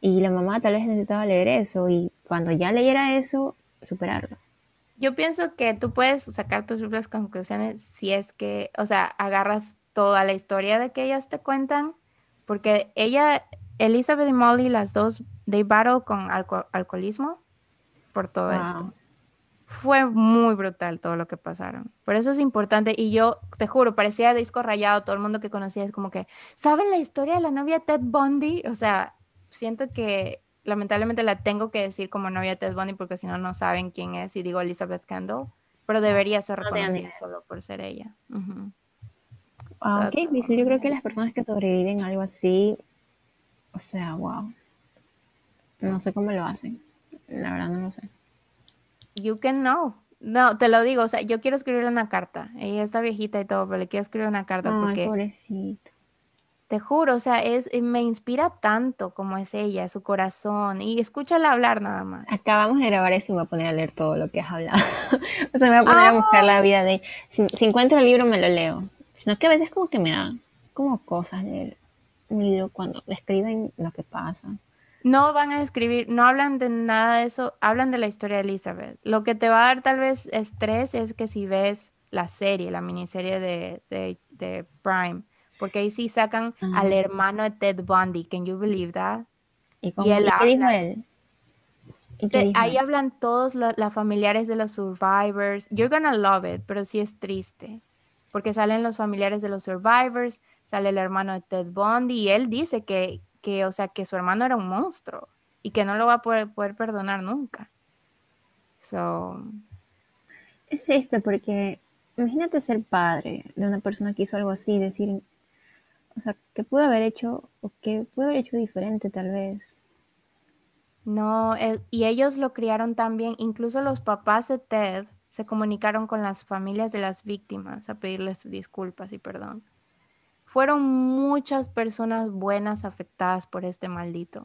Y la mamá tal vez necesitaba leer eso y cuando ya leyera eso, superarlo. Yo pienso que tú puedes sacar tus propias conclusiones si es que, o sea, agarras toda la historia de que ellas te cuentan, porque ella, Elizabeth y Molly, las dos, they battle con alcoholismo por todo esto. Fue muy brutal todo lo que pasaron. Por eso es importante. Y yo te juro, parecía disco rayado. Todo el mundo que conocía es como que, ¿saben la historia de la novia Ted Bundy? O sea, siento que lamentablemente la tengo que decir como novia de Ted Bundy porque si no, no saben quién es y digo Elizabeth Kendall, pero debería ser reconocida solo por ser ella. Ah, qué difícil. Yo creo que las personas que sobreviven a algo así, o sea, wow. No sé cómo lo hacen. La verdad no lo sé. You can know. No, te lo digo, o sea, yo quiero escribirle una carta. Ella está viejita y todo, pero le quiero escribir una carta Ay, porque pobrecito. Te juro, o sea, es, eh, me inspira tanto como es ella, su corazón, y escúchala hablar nada más. Acabamos de grabar eso y me voy a poner a leer todo lo que has hablado. o sea, me voy a poner a buscar la vida de... Si, si, encuentro el libro, me lo leo. Sino que a veces como que me da como cosas leer un libro cuando describen lo que pasa. No van a escribir, no hablan de nada de eso, hablan de la historia de Elizabeth. Lo que te va a dar tal vez estrés es que si ves la serie, la miniserie de, de, de Prime, porque ahí sí sacan al hermano de Ted Bundy, can you believe that? ¿Y, cómo, él qué dijo él? ahí hablan todos los familiares de los survivors. You're gonna love it, pero sí es triste. Porque salen los familiares de los survivors, sale el hermano de Ted Bundy y él dice que, que o sea, que su hermano era un monstruo y que no lo va a poder, poder perdonar nunca. So... Es esto, porque imagínate ser padre de una persona que hizo algo así, decir, o sea, ¿qué pudo haber hecho o qué pudo haber hecho diferente tal vez? No, eh, y ellos lo criaron también, incluso los papás de Ted se comunicaron con las familias de las víctimas a pedirles disculpas y perdón. Fueron muchas personas buenas afectadas por este maldito,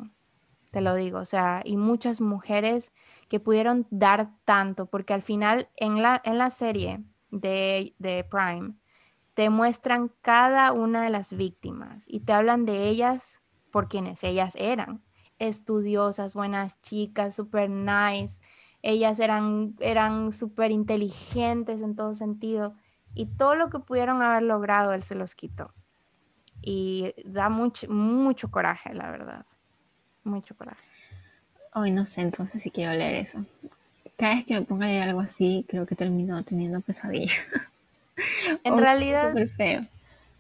te lo digo, o sea, y muchas mujeres que pudieron dar tanto, porque al final en la, en la serie de, de Prime, te muestran cada una de las víctimas y te hablan de ellas por quienes ellas eran. Estudiosas, buenas chicas, super nice. Ellas eran, eran súper inteligentes en todo sentido. Y todo lo que pudieron haber logrado, él se los quitó. Y da mucho, mucho coraje, la verdad. Mucho coraje. Hoy no sé, entonces si quiero leer eso. Cada vez que me ponga a leer algo así, creo que termino teniendo pesadillas. En realidad,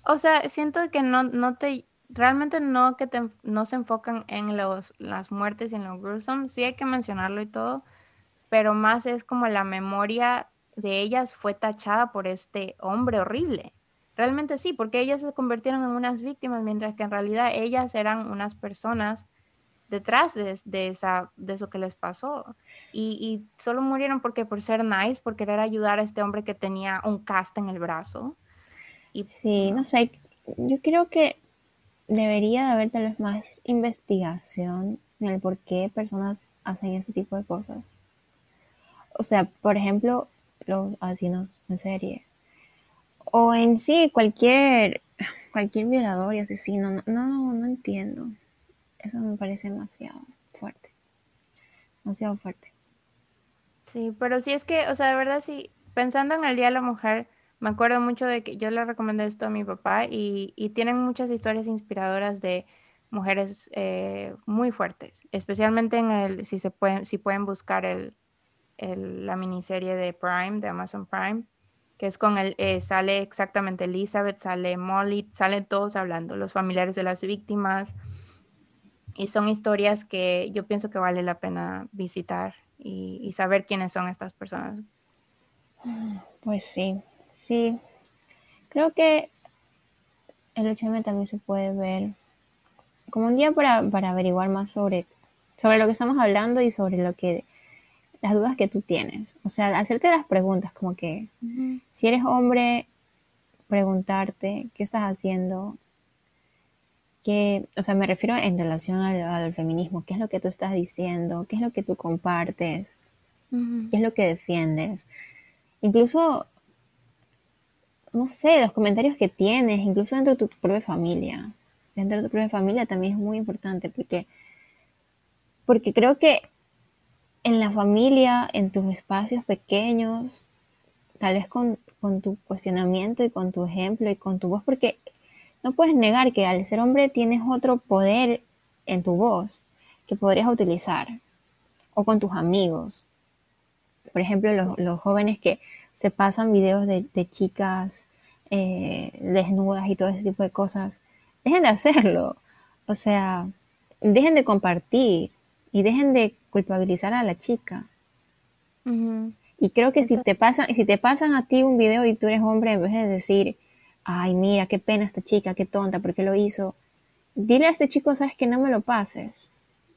o sea, siento que no, no te, realmente no que te, no se enfocan en los, las muertes y en los gruesome, sí hay que mencionarlo y todo, pero más es como la memoria de ellas fue tachada por este hombre horrible. Realmente sí, porque ellas se convirtieron en unas víctimas, mientras que en realidad ellas eran unas personas detrás de, de, esa, de eso que les pasó. Y, y, solo murieron porque por ser nice, por querer ayudar a este hombre que tenía un cast en el brazo. Y, sí, no sé, yo creo que debería de haber tal vez más investigación en el por qué personas hacen ese tipo de cosas. O sea, por ejemplo, los asesinos en serie. O en sí, cualquier, cualquier violador y asesino. No, no, no entiendo. Eso me parece demasiado fuerte. Demasiado fuerte. Sí, pero sí es que, o sea, de verdad, sí, pensando en el Día de la Mujer, me acuerdo mucho de que yo le recomendé esto a mi papá y, y tienen muchas historias inspiradoras de mujeres eh, muy fuertes, especialmente en el, si se pueden, si pueden buscar el, el, la miniserie de Prime, de Amazon Prime, que es con el, eh, sale exactamente Elizabeth, sale Molly, salen todos hablando, los familiares de las víctimas, y son historias que yo pienso que vale la pena visitar y, saber quiénes son estas personas. Pues sí, sí. Creo que el 8M también se puede ver como un día para, para averiguar más sobre sobre lo que estamos hablando y sobre lo que las dudas que tú tienes. O sea, hacerte las preguntas como que si eres hombre, preguntarte qué estás haciendo, qué, o sea, me refiero en relación al, feminismo, qué es lo que tú estás diciendo, qué es lo que tú compartes, qué es lo que defiendes. Incluso, no sé, los comentarios que tienes, incluso dentro de tu propia familia. Dentro de tu propia familia también es muy importante porque, porque creo que en la familia, en tus espacios pequeños, tal vez con, tu cuestionamiento y con tu ejemplo y con tu voz, porque no puedes negar que al ser hombre tienes otro poder en tu voz que podrías utilizar, o con tus amigos. Por ejemplo, los, jóvenes que se pasan videos de, chicas eh, desnudas y todo ese tipo de cosas, dejen de hacerlo. O sea, dejen de compartir y dejen de culpabilizar a la chica. Y creo que si te pasan, si te pasan a ti un video y tú eres hombre, en vez de decir, ay, mira, qué pena esta chica, qué tonta, ¿por qué lo hizo? Dile a este chico, sabes que no me lo pases.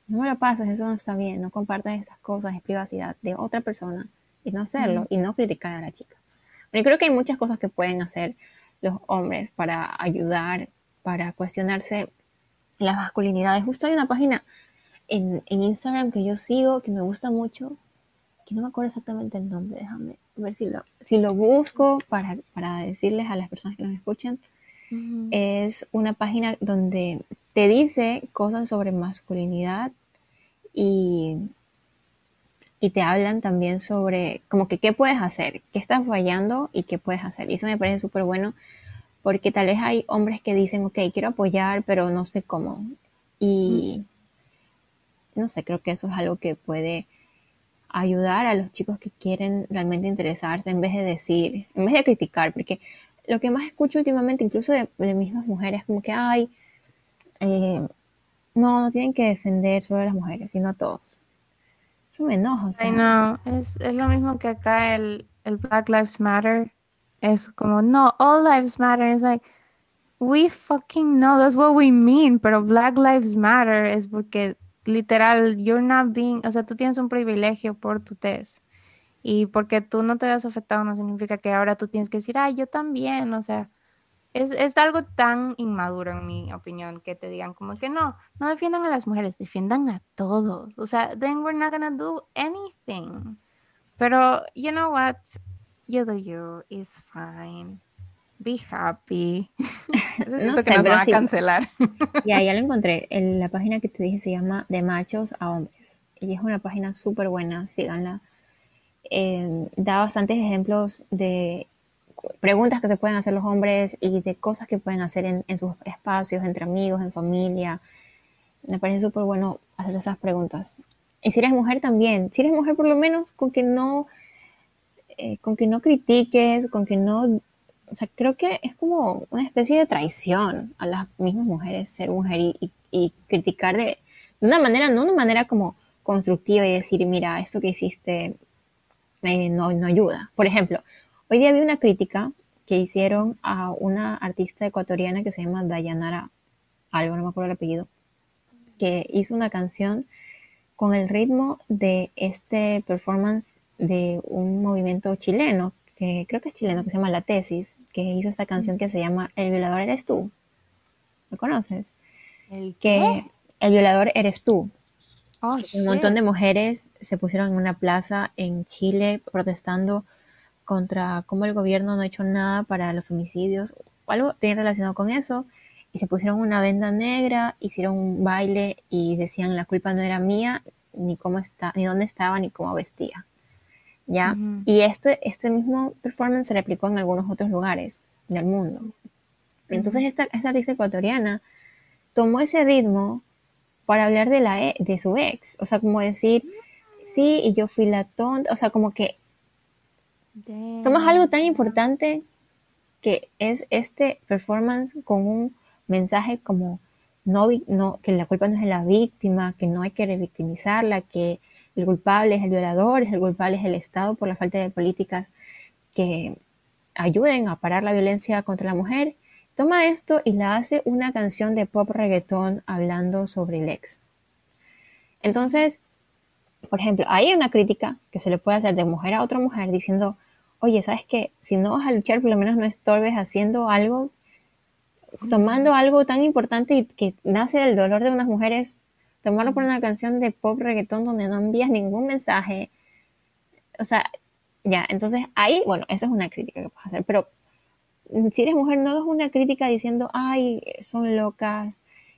No me lo pases, eso no está bien. No compartas esas cosas, es privacidad de otra persona. Y no hacerlo, y no criticar a la chica. Pero creo que hay muchas cosas que pueden hacer los hombres para ayudar, para cuestionarse las masculinidades. Justo hay una página en, Instagram que yo sigo, que me gusta mucho, que no me acuerdo exactamente el nombre, déjame ver si lo, si lo busco para, decirles a las personas que nos escuchan. Es una página donde te dice cosas sobre masculinidad y, y te hablan también sobre como que qué puedes hacer, qué estás fallando y qué puedes hacer. Y eso me parece súper bueno porque tal vez hay hombres que dicen, ok, quiero apoyar, pero no sé cómo. Y, no sé, creo que eso es algo que puede ayudar a los chicos que quieren realmente interesarse en vez de decir, en vez de criticar, porque lo que más escucho últimamente, incluso de, mismas mujeres, como que, ay, eh, no, no tienen que defender solo a las mujeres, sino a todos. Eso me enoja. Ay, no, es, es, lo mismo que acá el, el Black Lives Matter. Es como, no, all lives matter. Es like, we fucking know, that's what we mean, pero Black Lives Matter es porque literal, you're not being, o sea, tú tienes un privilegio por tu test. Y porque tú no te veas afectado no significa que ahora tú tienes que decir, ay, yo también, o sea, es, es, algo tan inmaduro en mi opinión que te digan como que no, no defiendan a las mujeres, defiendan a todos. O sea, then we're not gonna do anything. Pero, you know what? You do you, is fine. Be happy. no sé, nos a cancelar. ya, ya lo encontré. la página que te dije se llama De Machos a Hombres. Y es una página súper buena, síganla. Eh, da bastantes ejemplos de preguntas que se pueden hacer los hombres y de cosas que pueden hacer en, sus espacios, entre amigos, en familia. Me parece súper bueno hacer esas preguntas. Y si eres mujer también, si eres mujer por lo menos con que no, eh, con que no critiques, con que no o sea, creo que es como una especie de traición a las mismas mujeres ser mujer y, criticar de, una manera, no una manera como constructiva y decir, mira, esto que hiciste eh, no, no ayuda. Por ejemplo, hoy día vi una crítica que hicieron a una artista ecuatoriana que se llama Dayanara, algo, no me acuerdo el apellido, que hizo una canción con el ritmo de este performance de un movimiento chileno, que creo que es chileno, que se llama La Tesis, que hizo esta canción que se llama El violador eres tú. ¿Lo conoces? ¿El que El violador eres tú. Oh, un montón de mujeres se pusieron en una plaza en Chile protestando contra cómo el gobierno no ha hecho nada para los femicidios o algo tiene relacionado con eso y se pusieron una venda negra, hicieron un baile y decían la culpa no era mía, ni cómo está, ni dónde estaba, ni cómo vestía. ¿Ya? Y este, este mismo performance se replicó en algunos otros lugares del mundo. Entonces esta, esta artista ecuatoriana tomó ese ritmo para hablar de, la, e, de su ex, o sea, como decir, sí, y yo fui la tonta, o sea, como que tomas algo tan importante que es este performance con un mensaje como no, no, que la culpa no es de la víctima, que no hay que revictimizarla, que el culpable es el violador, el culpable es el Estado por la falta de políticas que ayuden a parar la violencia contra la mujer, toma esto y la hace una canción de pop reggaetón hablando sobre el ex. Entonces, por ejemplo, hay una crítica que se le puede hacer de mujer a otra mujer diciendo, oye, ¿sabes qué? Si no vas a luchar, por lo menos no estorbes haciendo algo, tomando algo tan importante y que nace del dolor de unas mujeres, tomarlo por una canción de pop reggaetón donde no envías ningún mensaje. O sea, ya, entonces ahí, bueno, eso es una crítica que puedes hacer, pero si eres mujer, no es una crítica diciendo, ay, son locas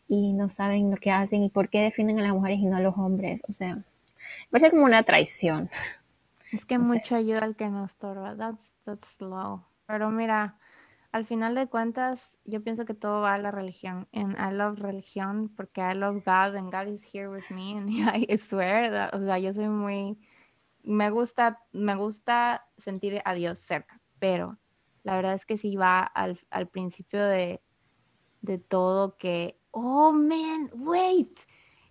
y no saben lo que hacen y por qué defienden a las mujeres y no a los hombres. O sea, parece como una traición. Es que mucho ayuda al que nos estorba. That's, that's low. Pero mira, al final de cuentas, yo pienso que todo va a la religión. En I love religión porque I love God and God is here with me and I swear, o sea, yo soy muy me gusta me gusta sentir a Dios cerca, pero la verdad es que sí va al, al principio de, de todo que, oh man, wait,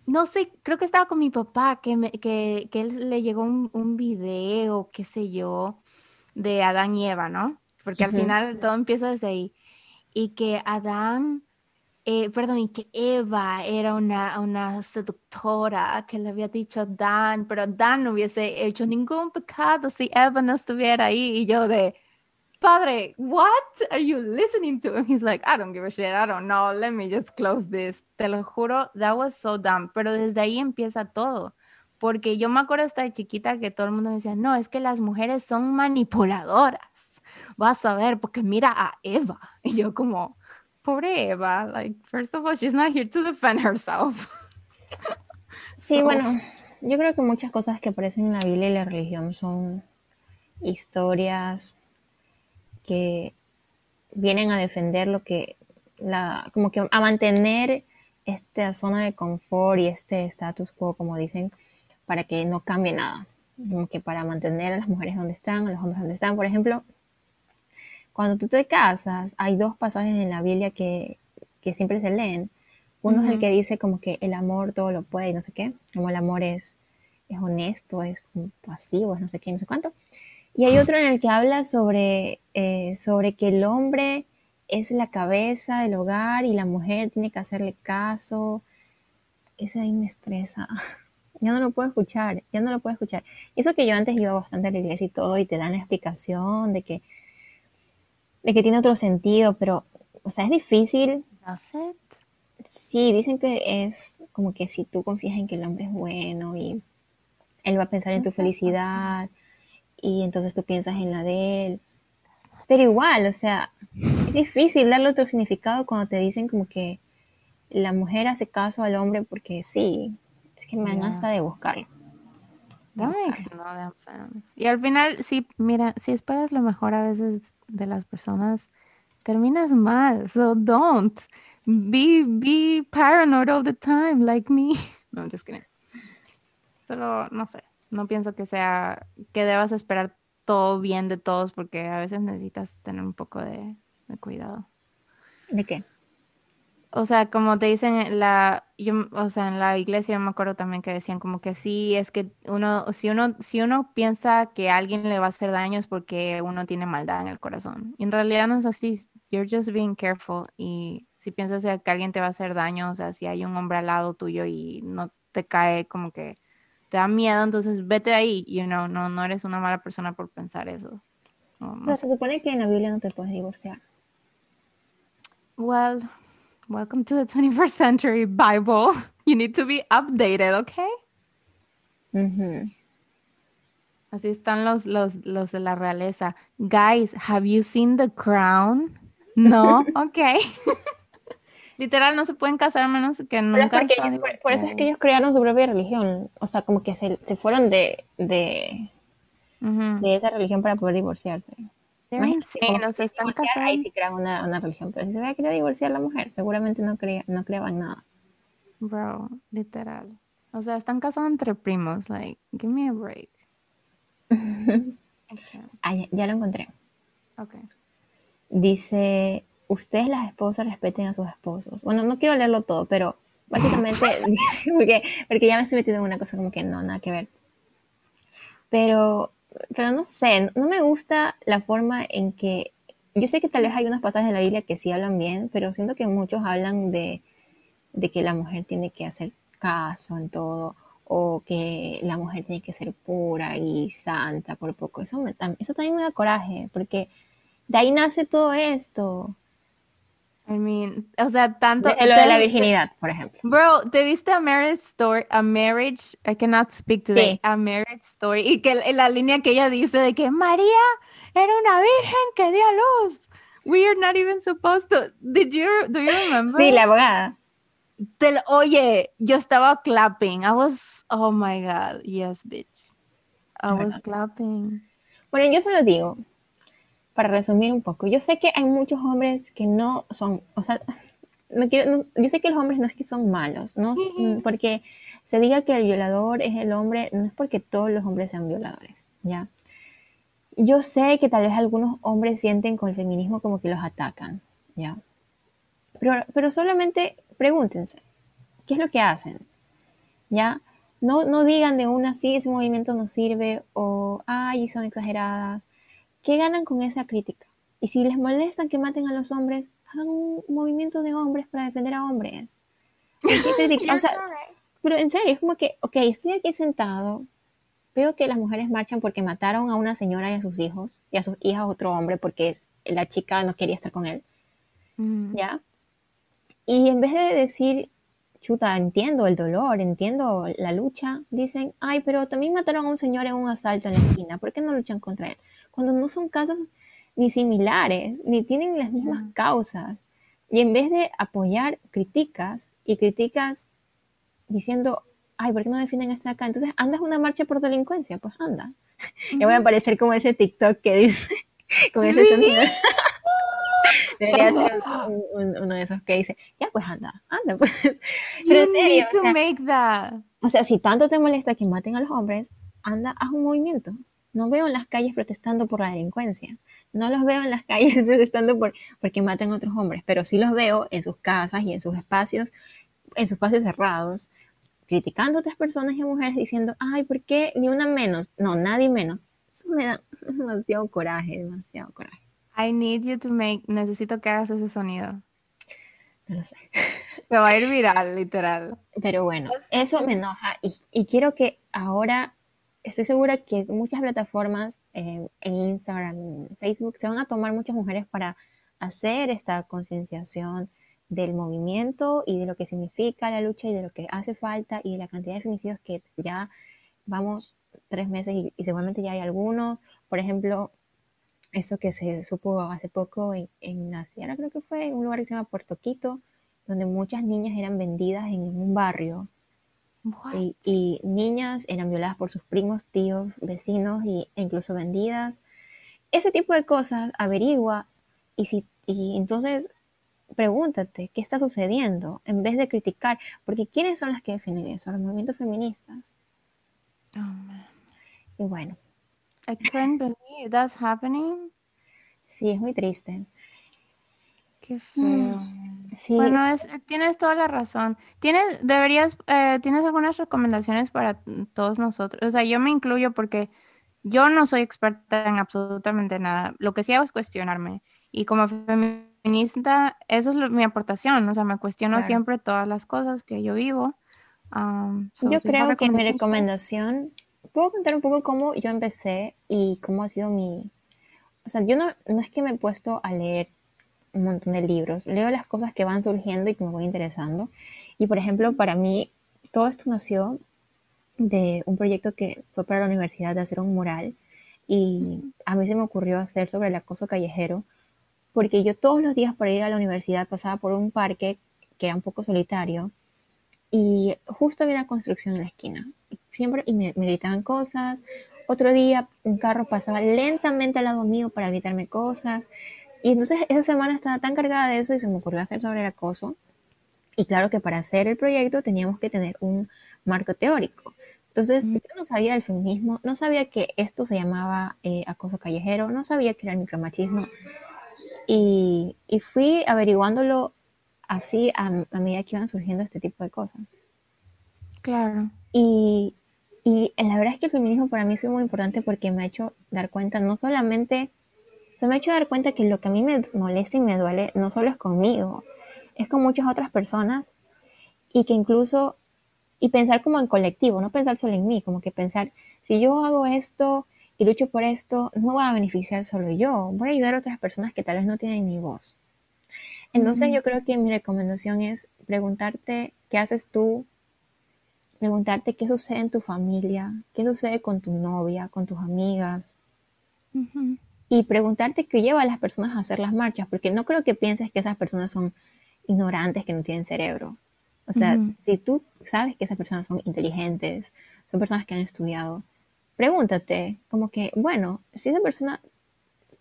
no sé, creo que estaba con mi papá, que, me, que, que él le llegó un, un, video, qué sé yo, de Adán y Eva, ¿no? Porque al final todo empieza desde ahí. Y que Adán, eh, perdón, y que Eva era una, una seductora que le había dicho a Dan, pero Dan no hubiese hecho ningún pecado si Eva no estuviera ahí. Y yo de, Padre, what are you listening to? And he's like, I don't give a shit, I don't know, let me just close this. Te lo juro, that was so dumb. Pero desde ahí empieza todo. Porque yo me acuerdo esta chiquita que todo el mundo me decía, no, es que las mujeres son manipuladoras. Vas a ver, porque mira a Eva. Y yo como, pobre Eva, like, first of all, she's not here to defend herself. Sí, so. bueno, yo creo que muchas cosas que aparecen en la Biblia y la religión son historias que vienen a defender lo que, la, como que a mantener esta zona de confort y este status quo, como dicen, para que no cambie nada. Como que para mantener a las mujeres donde están, a los hombres donde están. Por ejemplo, cuando tú te casas, hay dos pasajes en la Biblia que, que siempre se leen. Uno uh -huh. es el que dice como que el amor todo lo puede y no sé qué, como el amor es, es honesto, es pasivo, es no sé qué, no sé cuánto. Y hay otro en el que habla sobre, eh, sobre que el hombre es la cabeza del hogar y la mujer tiene que hacerle caso. Ese ahí me estresa. Ya no lo puedo escuchar, ya no lo puedo escuchar. Eso que yo antes iba bastante a la iglesia y todo y te dan la explicación de que, de que tiene otro sentido, pero, o sea, es difícil. Sí, dicen que es como que si tú confías en que el hombre es bueno y él va a pensar en tu felicidad y entonces tú piensas en la de él. Pero igual, o sea, es difícil darle otro significado cuando te dicen como que la mujer hace caso al hombre porque sí, es que me dan yeah. hasta de buscarlo. De buscarlo. No, y al final, sí, mira, si esperas lo mejor a veces de las personas, terminas mal. So don't be, be paranoid all the time, like me. No, I'm just kidding. Solo, no sé, no pienso que sea, que debas esperar todo bien de todos porque a veces necesitas tener un poco de, de cuidado. ¿De qué? O sea, como te dicen la, yo, o sea, en la iglesia yo me acuerdo también que decían como que sí, es que uno, si uno, si uno piensa que a alguien le va a hacer daño es porque uno tiene maldad en el corazón. Y en realidad no es así. You're just being careful. Y si piensas que alguien te va a hacer daño, o sea, si hay un hombre al lado tuyo y no te cae como que te da miedo, entonces vete de ahí, you know, no, no eres una mala persona por pensar eso. No, no Pero se supone que en la Biblia no te puedes divorciar. Well, welcome to the 21st century Bible. You need to be updated, okay? Uh -huh. Así están los, los, los de la realeza. Guys, have you seen The Crown? No, okay. literal no se pueden casar menos que nunca. Porque, por, por, eso es que ellos crearon su propia religión. O sea, como que se, se fueron de, de, uh -huh. de, esa religión para poder divorciarse. Sí, no se están casando. Ahí sí crean una, una, religión. Pero si se hubiera querido divorciar la mujer, seguramente no, crea, no creaban nada. Bro, literal. O sea, están casados entre primos. Like, give me a break. okay. ah, ya, ya lo encontré. Ok. Dice, ustedes las esposas respeten a sus esposos. Bueno, no quiero leerlo todo, pero básicamente, porque, porque ya me estoy metiendo en una cosa como que no, nada que ver. Pero, pero no sé, no me gusta la forma en que, yo sé que tal vez hay unos pasajes de la Biblia que sí hablan bien, pero siento que muchos hablan de, de que la mujer tiene que hacer caso en todo, o que la mujer tiene que ser pura y santa por poco. Eso, eso también me da coraje, porque de ahí nace todo esto. I mean, o sea, tanto... De, lo de la virginidad, por ejemplo. Bro, ¿te viste a Marriage Story? A Marriage, I cannot speak today. Sí. A Marriage Story. Y que la línea que ella dice de que María era una virgen que dio a luz. We are not even supposed to. Did you, do you remember? Sí, la abogada. oye, yo estaba clapping. I was, oh my God, yes, bitch. I was clapping. Bueno, yo se lo digo, para resumir un poco, yo sé que hay muchos hombres que no son, o sea, no quiero, yo sé que los hombres no es que son malos, no porque se diga que el violador es el hombre, no es porque todos los hombres sean violadores, ¿ya? Yo sé que tal vez algunos hombres sienten con el feminismo como que los atacan, ¿ya? Pero, pero solamente pregúntense, ¿qué es lo que hacen? ¿Ya? No, no digan de una, sí, ese movimiento no sirve, o, ay, son exageradas, ¿Qué ganan con esa crítica? Y si les molestan que maten a los hombres, hagan un movimiento de hombres para defender a hombres. pero en serio, es como que, ok, estoy aquí sentado, veo que las mujeres marchan porque mataron a una señora y a sus hijos, y a sus hijas a otro hombre porque la chica no quería estar con él. Mm. ¿Ya? Y en vez de decir, chuta, entiendo el dolor, entiendo la lucha, dicen, ay, pero también mataron a un señor en un asalto en la esquina, ¿por qué no luchan contra él? cuando no son casos ni similares, ni tienen las mismas causas. Y en vez de apoyar, criticas y criticas diciendo, ay, ¿por qué no defienden esto acá? Entonces, ¿andas una marcha por delincuencia? Pues anda. Ya voy a aparecer como ese TikTok que dice, con ese sonido. Debería ser uno de esos que dice, ya pues anda, anda pues. Pero en serio. o sea, si tanto te molesta que maten a los hombres, anda, haz un movimiento. No veo en las calles protestando por la delincuencia. No los veo en las calles protestando por porque maten a otros hombres, pero sí los veo en sus casas y en sus espacios, en sus espacios cerrados, criticando a otras personas y a mujeres diciendo, ay, ¿por qué ni una menos? No, nadie menos. Eso me da demasiado coraje, demasiado coraje. I need you to make, necesito que hagas ese sonido. No lo sé. Se va a ir viral, literal. Pero bueno, eso me enoja y, y quiero que ahora estoy segura que muchas plataformas eh, en Instagram, en Facebook, se van a tomar muchas mujeres para hacer esta concienciación del movimiento y de lo que significa la lucha y de lo que hace falta y de la cantidad de femicidios que ya vamos tres meses y, seguramente ya hay algunos. Por ejemplo, eso que se supo hace poco en, en la Sierra, creo que fue, en un lugar que se llama Puerto Quito, donde muchas niñas eran vendidas en un barrio y, niñas eran violadas por sus primos, tíos, vecinos e incluso vendidas. Ese tipo de cosas averigua y, si, y entonces pregúntate qué está sucediendo en vez de criticar, porque ¿quiénes son las que defienden eso? Los movimientos feministas. Oh, y bueno. I can't believe that's happening. Sí, es muy triste. Qué feo. Mm. Bueno, tienes toda la razón. Tienes, deberías, eh, tienes algunas recomendaciones para todos nosotros. O sea, yo me incluyo porque yo no soy experta en absolutamente nada. Lo que sí hago es cuestionarme. Y como feminista, eso es mi aportación. O sea, me cuestiono siempre todas las cosas que yo vivo. yo creo que mi recomendación, puedo contar un poco cómo yo empecé y cómo ha sido mi... O sea, yo no, no es que me he puesto a leer un montón de libros, leo las cosas que van surgiendo y que me voy interesando. Y por ejemplo, para mí, todo esto nació de un proyecto que fue para la universidad de hacer un mural y a mí se me ocurrió hacer sobre el acoso callejero porque yo todos los días para ir a la universidad pasaba por un parque que era un poco solitario y justo había una construcción en la esquina siempre y me, me gritaban cosas otro día un carro pasaba lentamente al lado mío para gritarme cosas y entonces esa semana estaba tan cargada de eso y se me ocurrió hacer sobre el acoso. Y claro que para hacer el proyecto teníamos que tener un marco teórico. Entonces yo no sabía del feminismo, no sabía que esto se llamaba eh, acoso callejero, no sabía que era el micromachismo. Y, y fui averiguándolo así a, medida que iban surgiendo este tipo de cosas. Claro. Y, y la verdad es que el feminismo para mí es muy importante porque me ha hecho dar cuenta no solamente se me ha hecho dar cuenta que lo que a mí me molesta y me duele no solo es conmigo, es con muchas otras personas y que incluso y pensar como en colectivo, no pensar solo en mí, como que pensar, si yo hago esto y lucho por esto, no va a beneficiar solo yo, voy a ayudar a otras personas que tal vez no tienen mi voz. Entonces yo creo que mi recomendación es preguntarte qué haces tú, preguntarte qué sucede en tu familia, qué sucede con tu novia, con tus amigas, y preguntarte qué lleva a las personas a hacer las marchas, porque no creo que pienses que esas personas son ignorantes, que no tienen cerebro. O sea, si tú sabes que esas personas son inteligentes, son personas que han estudiado, pregúntate como que, bueno, si esa persona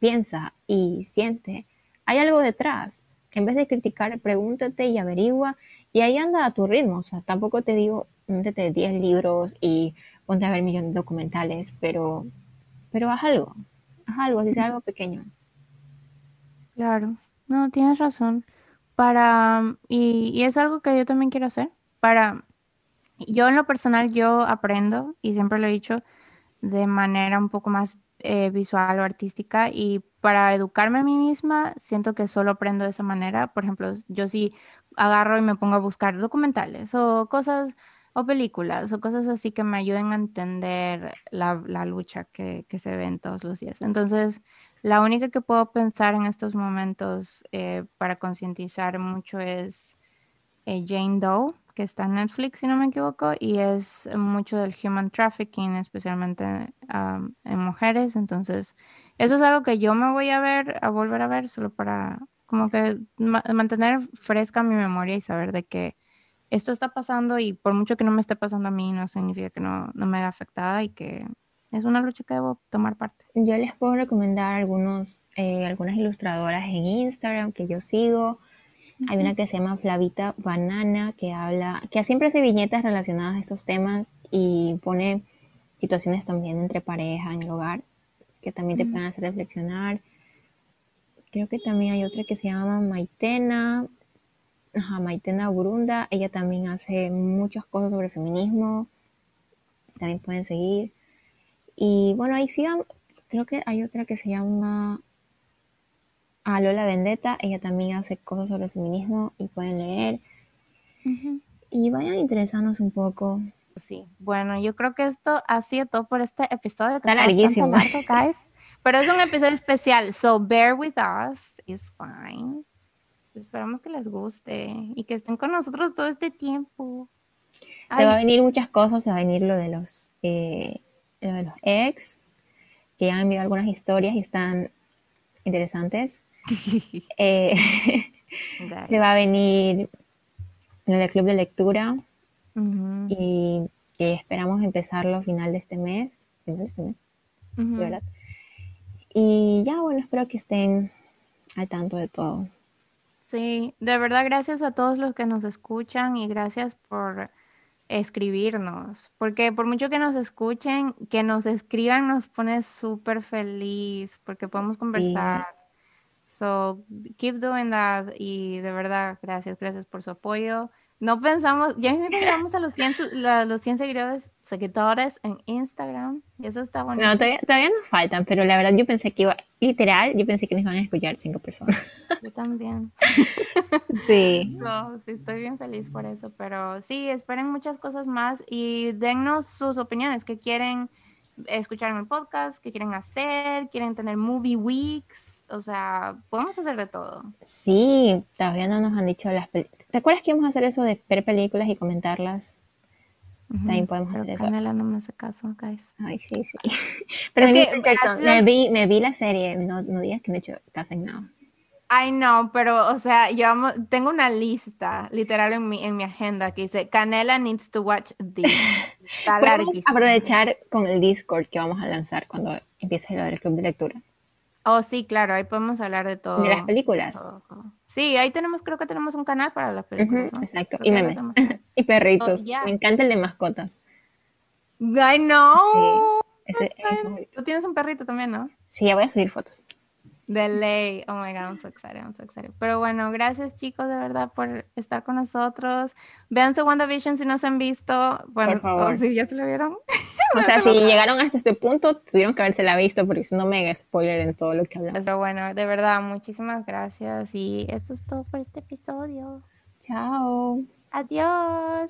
piensa y siente, hay algo detrás. En vez de criticar, pregúntate y averigua y ahí anda a tu ritmo. O sea, tampoco te digo, métete 10 libros y ponte a ver millones de documentales, pero, pero haz algo, haz algo, si sea algo pequeño. Claro, no, tienes razón. Para, y, y es algo que yo también quiero hacer. Para, yo en lo personal, yo aprendo, y siempre lo he dicho, de manera un poco más eh, visual o artística y para educarme a mí misma siento que solo aprendo de esa manera. Por ejemplo, yo sí agarro y me pongo a buscar documentales o cosas o películas o cosas así que me ayuden a entender la, lucha que, se ve en todos los días. Entonces, la única que puedo pensar en estos momentos eh, para concientizar mucho es eh, Jane Doe, que está en Netflix, si no me equivoco, y es mucho del human trafficking, especialmente en mujeres. Entonces, eso es algo que yo me voy a ver, a volver a ver, solo para como que mantener fresca mi memoria y saber de que esto está pasando y por mucho que no me esté pasando a mí, no significa que no, no me vea afectada y que es una lucha que debo tomar parte. Yo les puedo recomendar algunos, eh, algunas ilustradoras en Instagram que yo sigo. Hay una que se llama Flavita Banana que habla, que siempre hace viñetas relacionadas a estos temas y pone situaciones también entre pareja en el hogar que también te pueden hacer reflexionar. Creo que también hay otra que se llama Maitena, ajá, Maitena Burunda. Ella también hace muchas cosas sobre feminismo. También pueden seguir. Y bueno, ahí sigan. Creo que hay otra que se llama a Lola Vendetta, ella también hace cosas sobre feminismo y pueden leer. Y vayan interesándose un poco. Sí, bueno, yo creo que esto ha sido todo por este episodio. Está larguísimo. pero es un episodio especial, so bear with us, it's fine. Esperamos que les guste y que estén con nosotros todo este tiempo. Se va a venir muchas cosas, se va a venir lo de los, eh, lo de los ex, que han enviado algunas historias y están interesantes. Eh, se va a venir en el club de lectura y que esperamos empezarlo final de este mes. Final de este mes, ¿verdad? Y ya, bueno, espero que estén al tanto de todo. Sí, de verdad, gracias a todos los que nos escuchan y gracias por escribirnos, porque por mucho que nos escuchen, que nos escriban nos pone súper feliz, porque podemos conversar. So, keep doing that. Y de verdad, gracias, gracias por su apoyo. No pensamos, ya llegamos a los 100, los 100 seguidores, seguidores en Instagram. Y eso está bonito. No, todavía, todavía, nos faltan, pero la verdad yo pensé que iba, literal, yo pensé que nos iban a escuchar cinco personas. Yo también. sí. No, sí, estoy bien feliz por eso. Pero sí, esperen muchas cosas más y dennos sus opiniones. que quieren escuchar en el podcast? ¿Qué quieren hacer? ¿Quieren tener movie weeks? O sea, podemos hacer de todo. Sí, todavía no nos han dicho las películas. ¿Te acuerdas que íbamos a hacer eso de ver películas y comentarlas? También podemos hacer eso. Canela no me hace caso, guys. Ay, sí, sí. Pero es que, me, vi, me vi la serie, no, no digas que no he hecho caso en nada. Ay, no, pero, o sea, yo tengo una lista, literal, en mi, en mi agenda que dice, Canela needs to watch this. Está larguísimo. aprovechar con el Discord que vamos a lanzar cuando empiece lo del club de lectura. Oh, sí, claro, ahí podemos hablar de todo. De las películas. Sí, ahí tenemos, creo que tenemos un canal para las películas. Exacto, y memes. y perritos. Oh, Me encanta el de mascotas. Ay, no. Tú tienes un perrito también, ¿no? Sí, ya voy a subir fotos. De ley. Oh my god, I'm so excited, I'm so excited. Pero bueno, gracias chicos de verdad por estar con nosotros. Vean su WandaVision si no se han visto. Bueno, por favor. Oh, si ya se lo vieron. o sea, si llegaron hasta este punto, tuvieron que haberse la visto porque si no mega spoiler en todo lo que hablamos. Pero bueno, de verdad, muchísimas gracias. Y esto es todo por este episodio. Chao. Adiós.